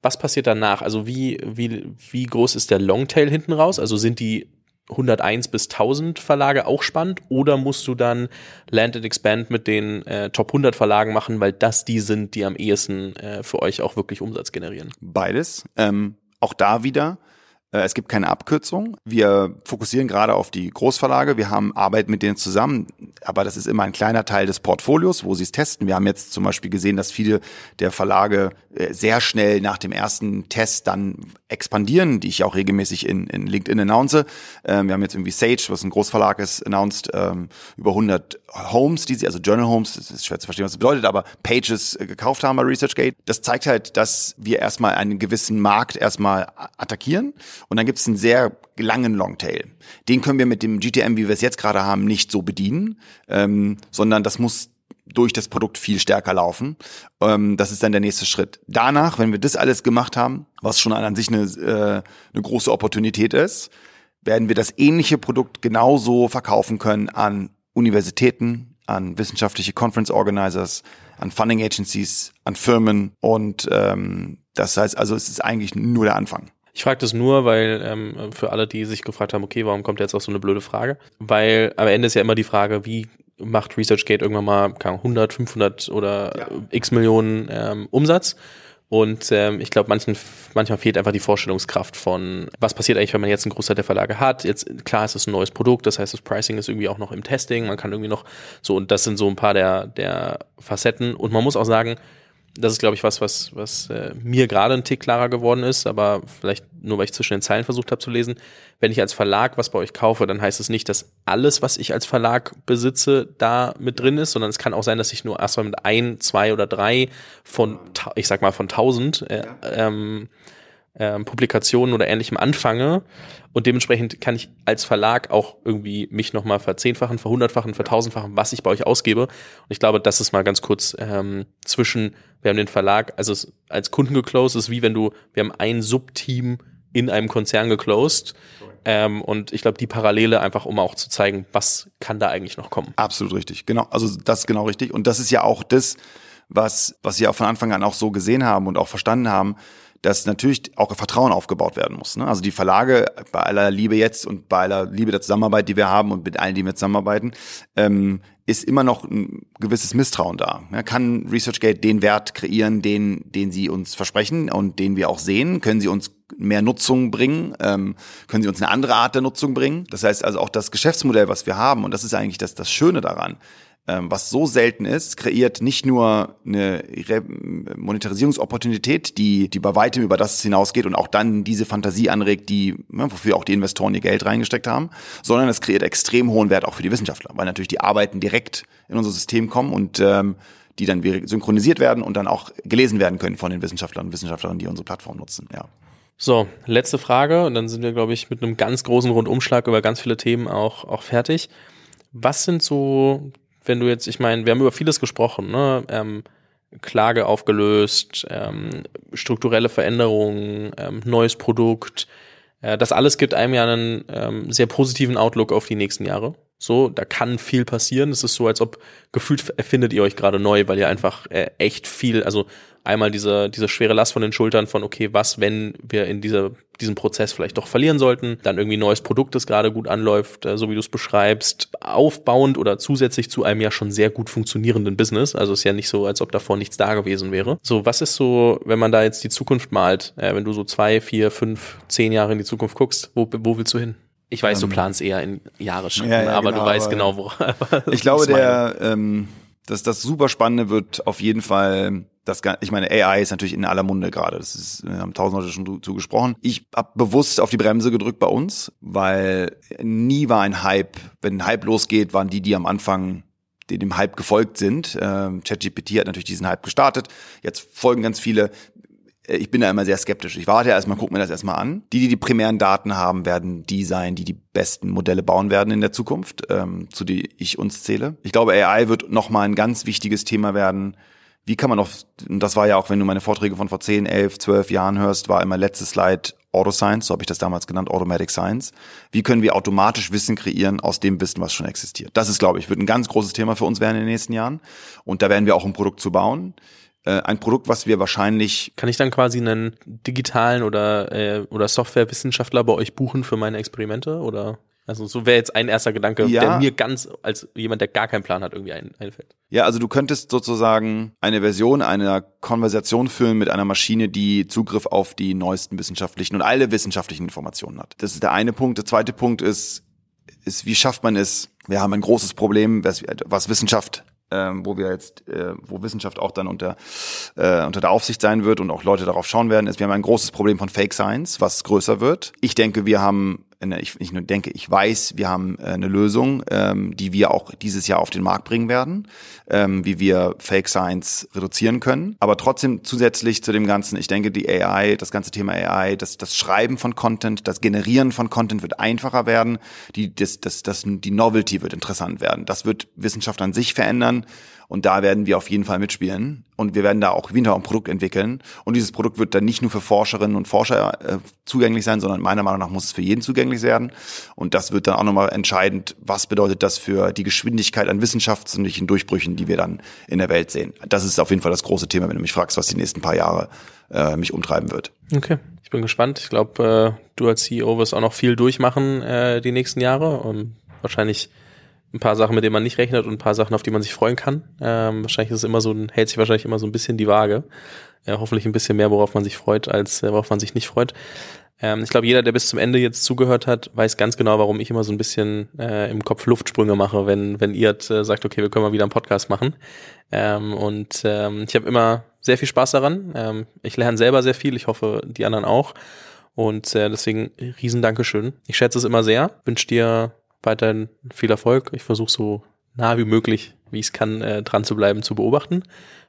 Was passiert danach? Also wie, wie, wie groß ist der Longtail hinten raus? Also sind die 101 bis 1000 Verlage auch spannend oder musst du dann Land and Expand mit den äh, Top 100 Verlagen machen, weil das die sind, die am ehesten äh, für euch auch wirklich Umsatz generieren? Beides. Ähm, auch da wieder. Äh, Es gibt keine Abkürzung. Wir fokussieren gerade auf die Großverlage. Wir haben Arbeit mit denen zusammen, aber das ist immer ein kleiner Teil des Portfolios, wo sie es testen. Wir haben jetzt zum Beispiel gesehen, dass viele der Verlage äh, sehr schnell nach dem ersten Test dann expandieren, die ich auch regelmäßig in, in LinkedIn announce. Ähm, wir haben jetzt irgendwie Sage, was ein Großverlag ist, announced, ähm, über 100 Homes, die sie, also Journal Homes, das ist schwer zu verstehen, was das bedeutet, aber Pages äh, gekauft haben bei ResearchGate. Das zeigt halt, dass wir erstmal einen gewissen Markt erstmal attackieren und dann gibt es einen sehr langen Longtail. Den können wir mit dem GTM, wie wir es jetzt gerade haben, nicht so bedienen, ähm, sondern das muss durch das Produkt viel stärker laufen. Ähm, das ist dann der nächste Schritt. Danach, wenn wir das alles gemacht haben, was schon an sich eine, äh, eine große Opportunität ist, werden wir das ähnliche Produkt genauso verkaufen können an Universitäten, an wissenschaftliche Conference Organizers, an Funding Agencies, an Firmen und ähm, das heißt also, es ist eigentlich nur der Anfang. Ich frage das nur, weil ähm, für alle, die sich gefragt haben, okay, warum kommt jetzt auch so eine blöde Frage? Weil am Ende ist ja immer die Frage, wie macht ResearchGate irgendwann mal keine Ahnung, 100, 500 oder Ja. x Millionen ähm, Umsatz? Und ähm, ich glaube, manchen, manchmal fehlt einfach die Vorstellungskraft von, was passiert eigentlich, wenn man jetzt einen Großteil der Verlage hat. Jetzt, klar, es ist ein neues Produkt, das heißt, das Pricing ist irgendwie auch noch im Testing, man kann irgendwie noch so, und das sind so ein paar der, der Facetten. Und man muss auch sagen, das ist, glaube ich, was, was, was äh, mir gerade ein Tick klarer geworden ist, aber vielleicht nur, weil ich zwischen den Zeilen versucht habe zu lesen. Wenn ich als Verlag was bei euch kaufe, dann heißt es nicht, dass alles, was ich als Verlag besitze, da mit drin ist, sondern es kann auch sein, dass ich nur erstmal mit ein, zwei oder drei von, ich sag mal, von tausend äh, ähm, ähm, Publikationen oder ähnlichem anfange und dementsprechend kann ich als Verlag auch irgendwie mich nochmal verzehnfachen, verhundertfachen, vertausendfachen, was ich bei euch ausgebe. Und ich glaube, das ist mal ganz kurz ähm, zwischen, wir haben den Verlag, also als Kunden geclosed, ist wie wenn du, wir haben ein Subteam in einem Konzern geclosed. Ähm, und ich glaube, die Parallele einfach, um auch zu zeigen, was kann da eigentlich noch kommen. Absolut richtig. Genau, also das ist genau richtig. Und das ist ja auch das, was, was sie auch von Anfang an auch so gesehen haben und auch verstanden haben, dass natürlich auch Vertrauen aufgebaut werden muss. Ne? Also die Verlage, bei aller Liebe jetzt und bei aller Liebe der Zusammenarbeit, die wir haben und mit allen, die wir zusammenarbeiten, ähm, ist immer noch ein gewisses Misstrauen da. Ja, kann ResearchGate den Wert kreieren, den, den sie uns versprechen und den wir auch sehen? Können sie uns mehr Nutzung bringen? Ähm, können sie uns eine andere Art der Nutzung bringen? Das heißt also auch das Geschäftsmodell, was wir haben, und das ist eigentlich das, das Schöne daran, was so selten ist, kreiert nicht nur eine Re Monetarisierungsopportunität, die, die bei weitem über das hinausgeht und auch dann diese Fantasie anregt, die, ne, wofür auch die Investoren ihr Geld reingesteckt haben, sondern es kreiert extrem hohen Wert auch für die Wissenschaftler, weil natürlich die Arbeiten direkt in unser System kommen und ähm, die dann synchronisiert werden und dann auch gelesen werden können von den Wissenschaftlern und Wissenschaftlerinnen, die unsere Plattform nutzen. Ja. So, letzte Frage und dann sind wir, glaube ich, mit einem ganz großen Rundumschlag über ganz viele Themen auch, auch fertig. Was sind so, wenn du jetzt, ich meine, wir haben über vieles gesprochen, ne? Ähm, Klage aufgelöst, ähm, strukturelle Veränderungen, ähm, neues Produkt. Äh, das alles gibt einem ja einen ähm, sehr positiven Outlook auf die nächsten Jahre. So, da kann viel passieren. Es ist so, als ob gefühlt erfindet ihr euch gerade neu, weil ihr einfach äh, echt viel, also einmal diese, diese schwere Last von den Schultern von, okay, was, wenn wir in dieser, diesem Prozess vielleicht doch verlieren sollten, dann irgendwie neues Produkt, das gerade gut anläuft, äh, so wie du es beschreibst, aufbauend oder zusätzlich zu einem ja schon sehr gut funktionierenden Business. Also ist ja nicht so, als ob davor nichts da gewesen wäre. So, was ist so, wenn man da jetzt die Zukunft malt, äh, wenn du so zwei, vier, fünf, zehn Jahre in die Zukunft guckst, wo, wo willst du hin? Ich weiß, du planst eher in Jahresschritten, Ja, ja, aber genau, du weißt aber- genau, wo. Ich glaube, der, ähm, das, das super Spannende wird auf jeden Fall, das, ich meine, AI ist natürlich in aller Munde gerade. Das ist, wir haben tausend Leute schon zu- zu gesprochen. Ich habe bewusst auf die Bremse gedrückt bei uns, weil nie war ein Hype, wenn ein Hype losgeht, waren die, die am Anfang die dem Hype gefolgt sind. Ähm, ChatGPT hat natürlich diesen Hype gestartet. Jetzt folgen ganz viele. Äh, ich bin da immer sehr skeptisch. Ich warte erstmal, guck mir das erstmal an. Die, die die primären Daten haben, werden die sein, die die besten Modelle bauen werden in der Zukunft, ähm, zu die ich uns zähle. Ich glaube, AI wird nochmal ein ganz wichtiges Thema werden. Wie kann man auf, und das war ja auch, wenn du meine Vorträge von vor 10, 11, 12 Jahren hörst, war immer letztes Slide Autoscience, so habe ich das damals genannt, Automatic Science. Wie können wir automatisch Wissen kreieren aus dem Wissen, was schon existiert? Das ist, glaube ich, wird ein ganz großes Thema für uns werden in den nächsten Jahren. Und da werden wir auch ein Produkt zu bauen. Äh, ein Produkt, was wir wahrscheinlich. Kann ich dann quasi einen digitalen oder, äh, oder Softwarewissenschaftler bei euch buchen für meine Experimente? Oder? Also so wäre jetzt ein erster Gedanke, Ja. der mir ganz als jemand, der gar keinen Plan hat, irgendwie ein, einfällt. Ja, also du könntest sozusagen eine Version einer Konversation füllen mit einer Maschine, die Zugriff auf die neuesten wissenschaftlichen und alle wissenschaftlichen Informationen hat. Das ist der eine Punkt. Der zweite Punkt ist, ist wie schafft man es? Wir haben ein großes Problem, was, was Wissenschaft ähm, wo wir jetzt, äh, wo Wissenschaft auch dann unter, äh, unter der Aufsicht sein wird und auch Leute darauf schauen werden, ist, wir haben ein großes Problem von Fake Science, was größer wird. Ich denke, wir haben, ich nicht nur denke, ich weiß, wir haben äh, eine Lösung, ähm, die wir auch dieses Jahr auf den Markt bringen werden, ähm, wie wir Fake Science reduzieren können. Aber trotzdem zusätzlich zu dem Ganzen, ich denke, die AI, das ganze Thema AI, das, das Schreiben von Content, das Generieren von Content wird einfacher werden, die, das, das, das, die Novelty wird interessant werden. Das wird Wissenschaft an sich verändern. Und da werden wir auf jeden Fall mitspielen. Und wir werden da auch wieder ein Produkt entwickeln. Und dieses Produkt wird dann nicht nur für Forscherinnen und Forscher äh, zugänglich sein, sondern meiner Meinung nach muss es für jeden zugänglich werden. Und das wird dann auch nochmal entscheidend, was bedeutet das für die Geschwindigkeit an wissenschaftslichen Durchbrüchen, die wir dann in der Welt sehen. Das ist auf jeden Fall das große Thema, wenn du mich fragst, was die nächsten paar Jahre äh, mich umtreiben wird. Okay, ich bin gespannt. Ich glaube, äh, du als CEO wirst auch noch viel durchmachen äh, die nächsten Jahre und wahrscheinlich ein paar Sachen, mit denen man nicht rechnet und ein paar Sachen, auf die man sich freuen kann. Ähm, wahrscheinlich ist es immer so hält sich wahrscheinlich immer so ein bisschen die Waage. Äh, hoffentlich ein bisschen mehr, worauf man sich freut, als äh, worauf man sich nicht freut. Ähm, ich glaube, jeder, der bis zum Ende jetzt zugehört hat, weiß ganz genau, warum ich immer so ein bisschen äh, im Kopf Luftsprünge mache, wenn, wenn ihr äh, sagt, okay, wir können mal wieder einen Podcast machen. Ähm, und ähm, ich habe immer sehr viel Spaß daran. Ähm, ich lerne selber sehr viel, ich hoffe, die anderen auch. Und äh, deswegen riesen Dankeschön. Ich schätze es immer sehr. Wünsche dir weiterhin viel Erfolg. Ich versuche so nah wie möglich, wie ich es kann, äh, dran zu bleiben, zu beobachten.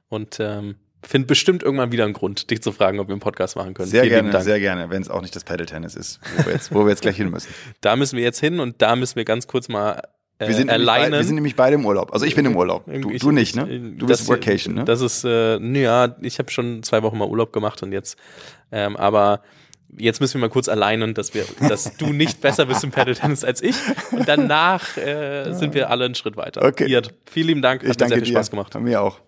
Und ähm, finde bestimmt irgendwann wieder einen Grund, dich zu fragen, ob wir einen Podcast machen können. Sehr Vielen gerne, sehr gerne, wenn es auch nicht das Paddle-Tennis ist, wo wir, jetzt, wo wir jetzt gleich hin müssen. Da müssen wir jetzt hin und da müssen wir ganz kurz mal äh, Wir sind, alleine. wir sind nämlich beide im Urlaub. Also ich bin im Urlaub. Du, Ich- du nicht, ne? Du das- bist Workation, ne? Das ist, äh, ja, ich habe schon zwei Wochen mal Urlaub gemacht und jetzt, ähm, aber jetzt müssen wir mal kurz alleinen, dass wir, dass du nicht besser bist im Paddle-Tennis als ich und danach äh, sind wir alle einen Schritt weiter. Okay. Vielen lieben Dank, hat Ich mir danke sehr viel dir. Spaß gemacht. Mir auch.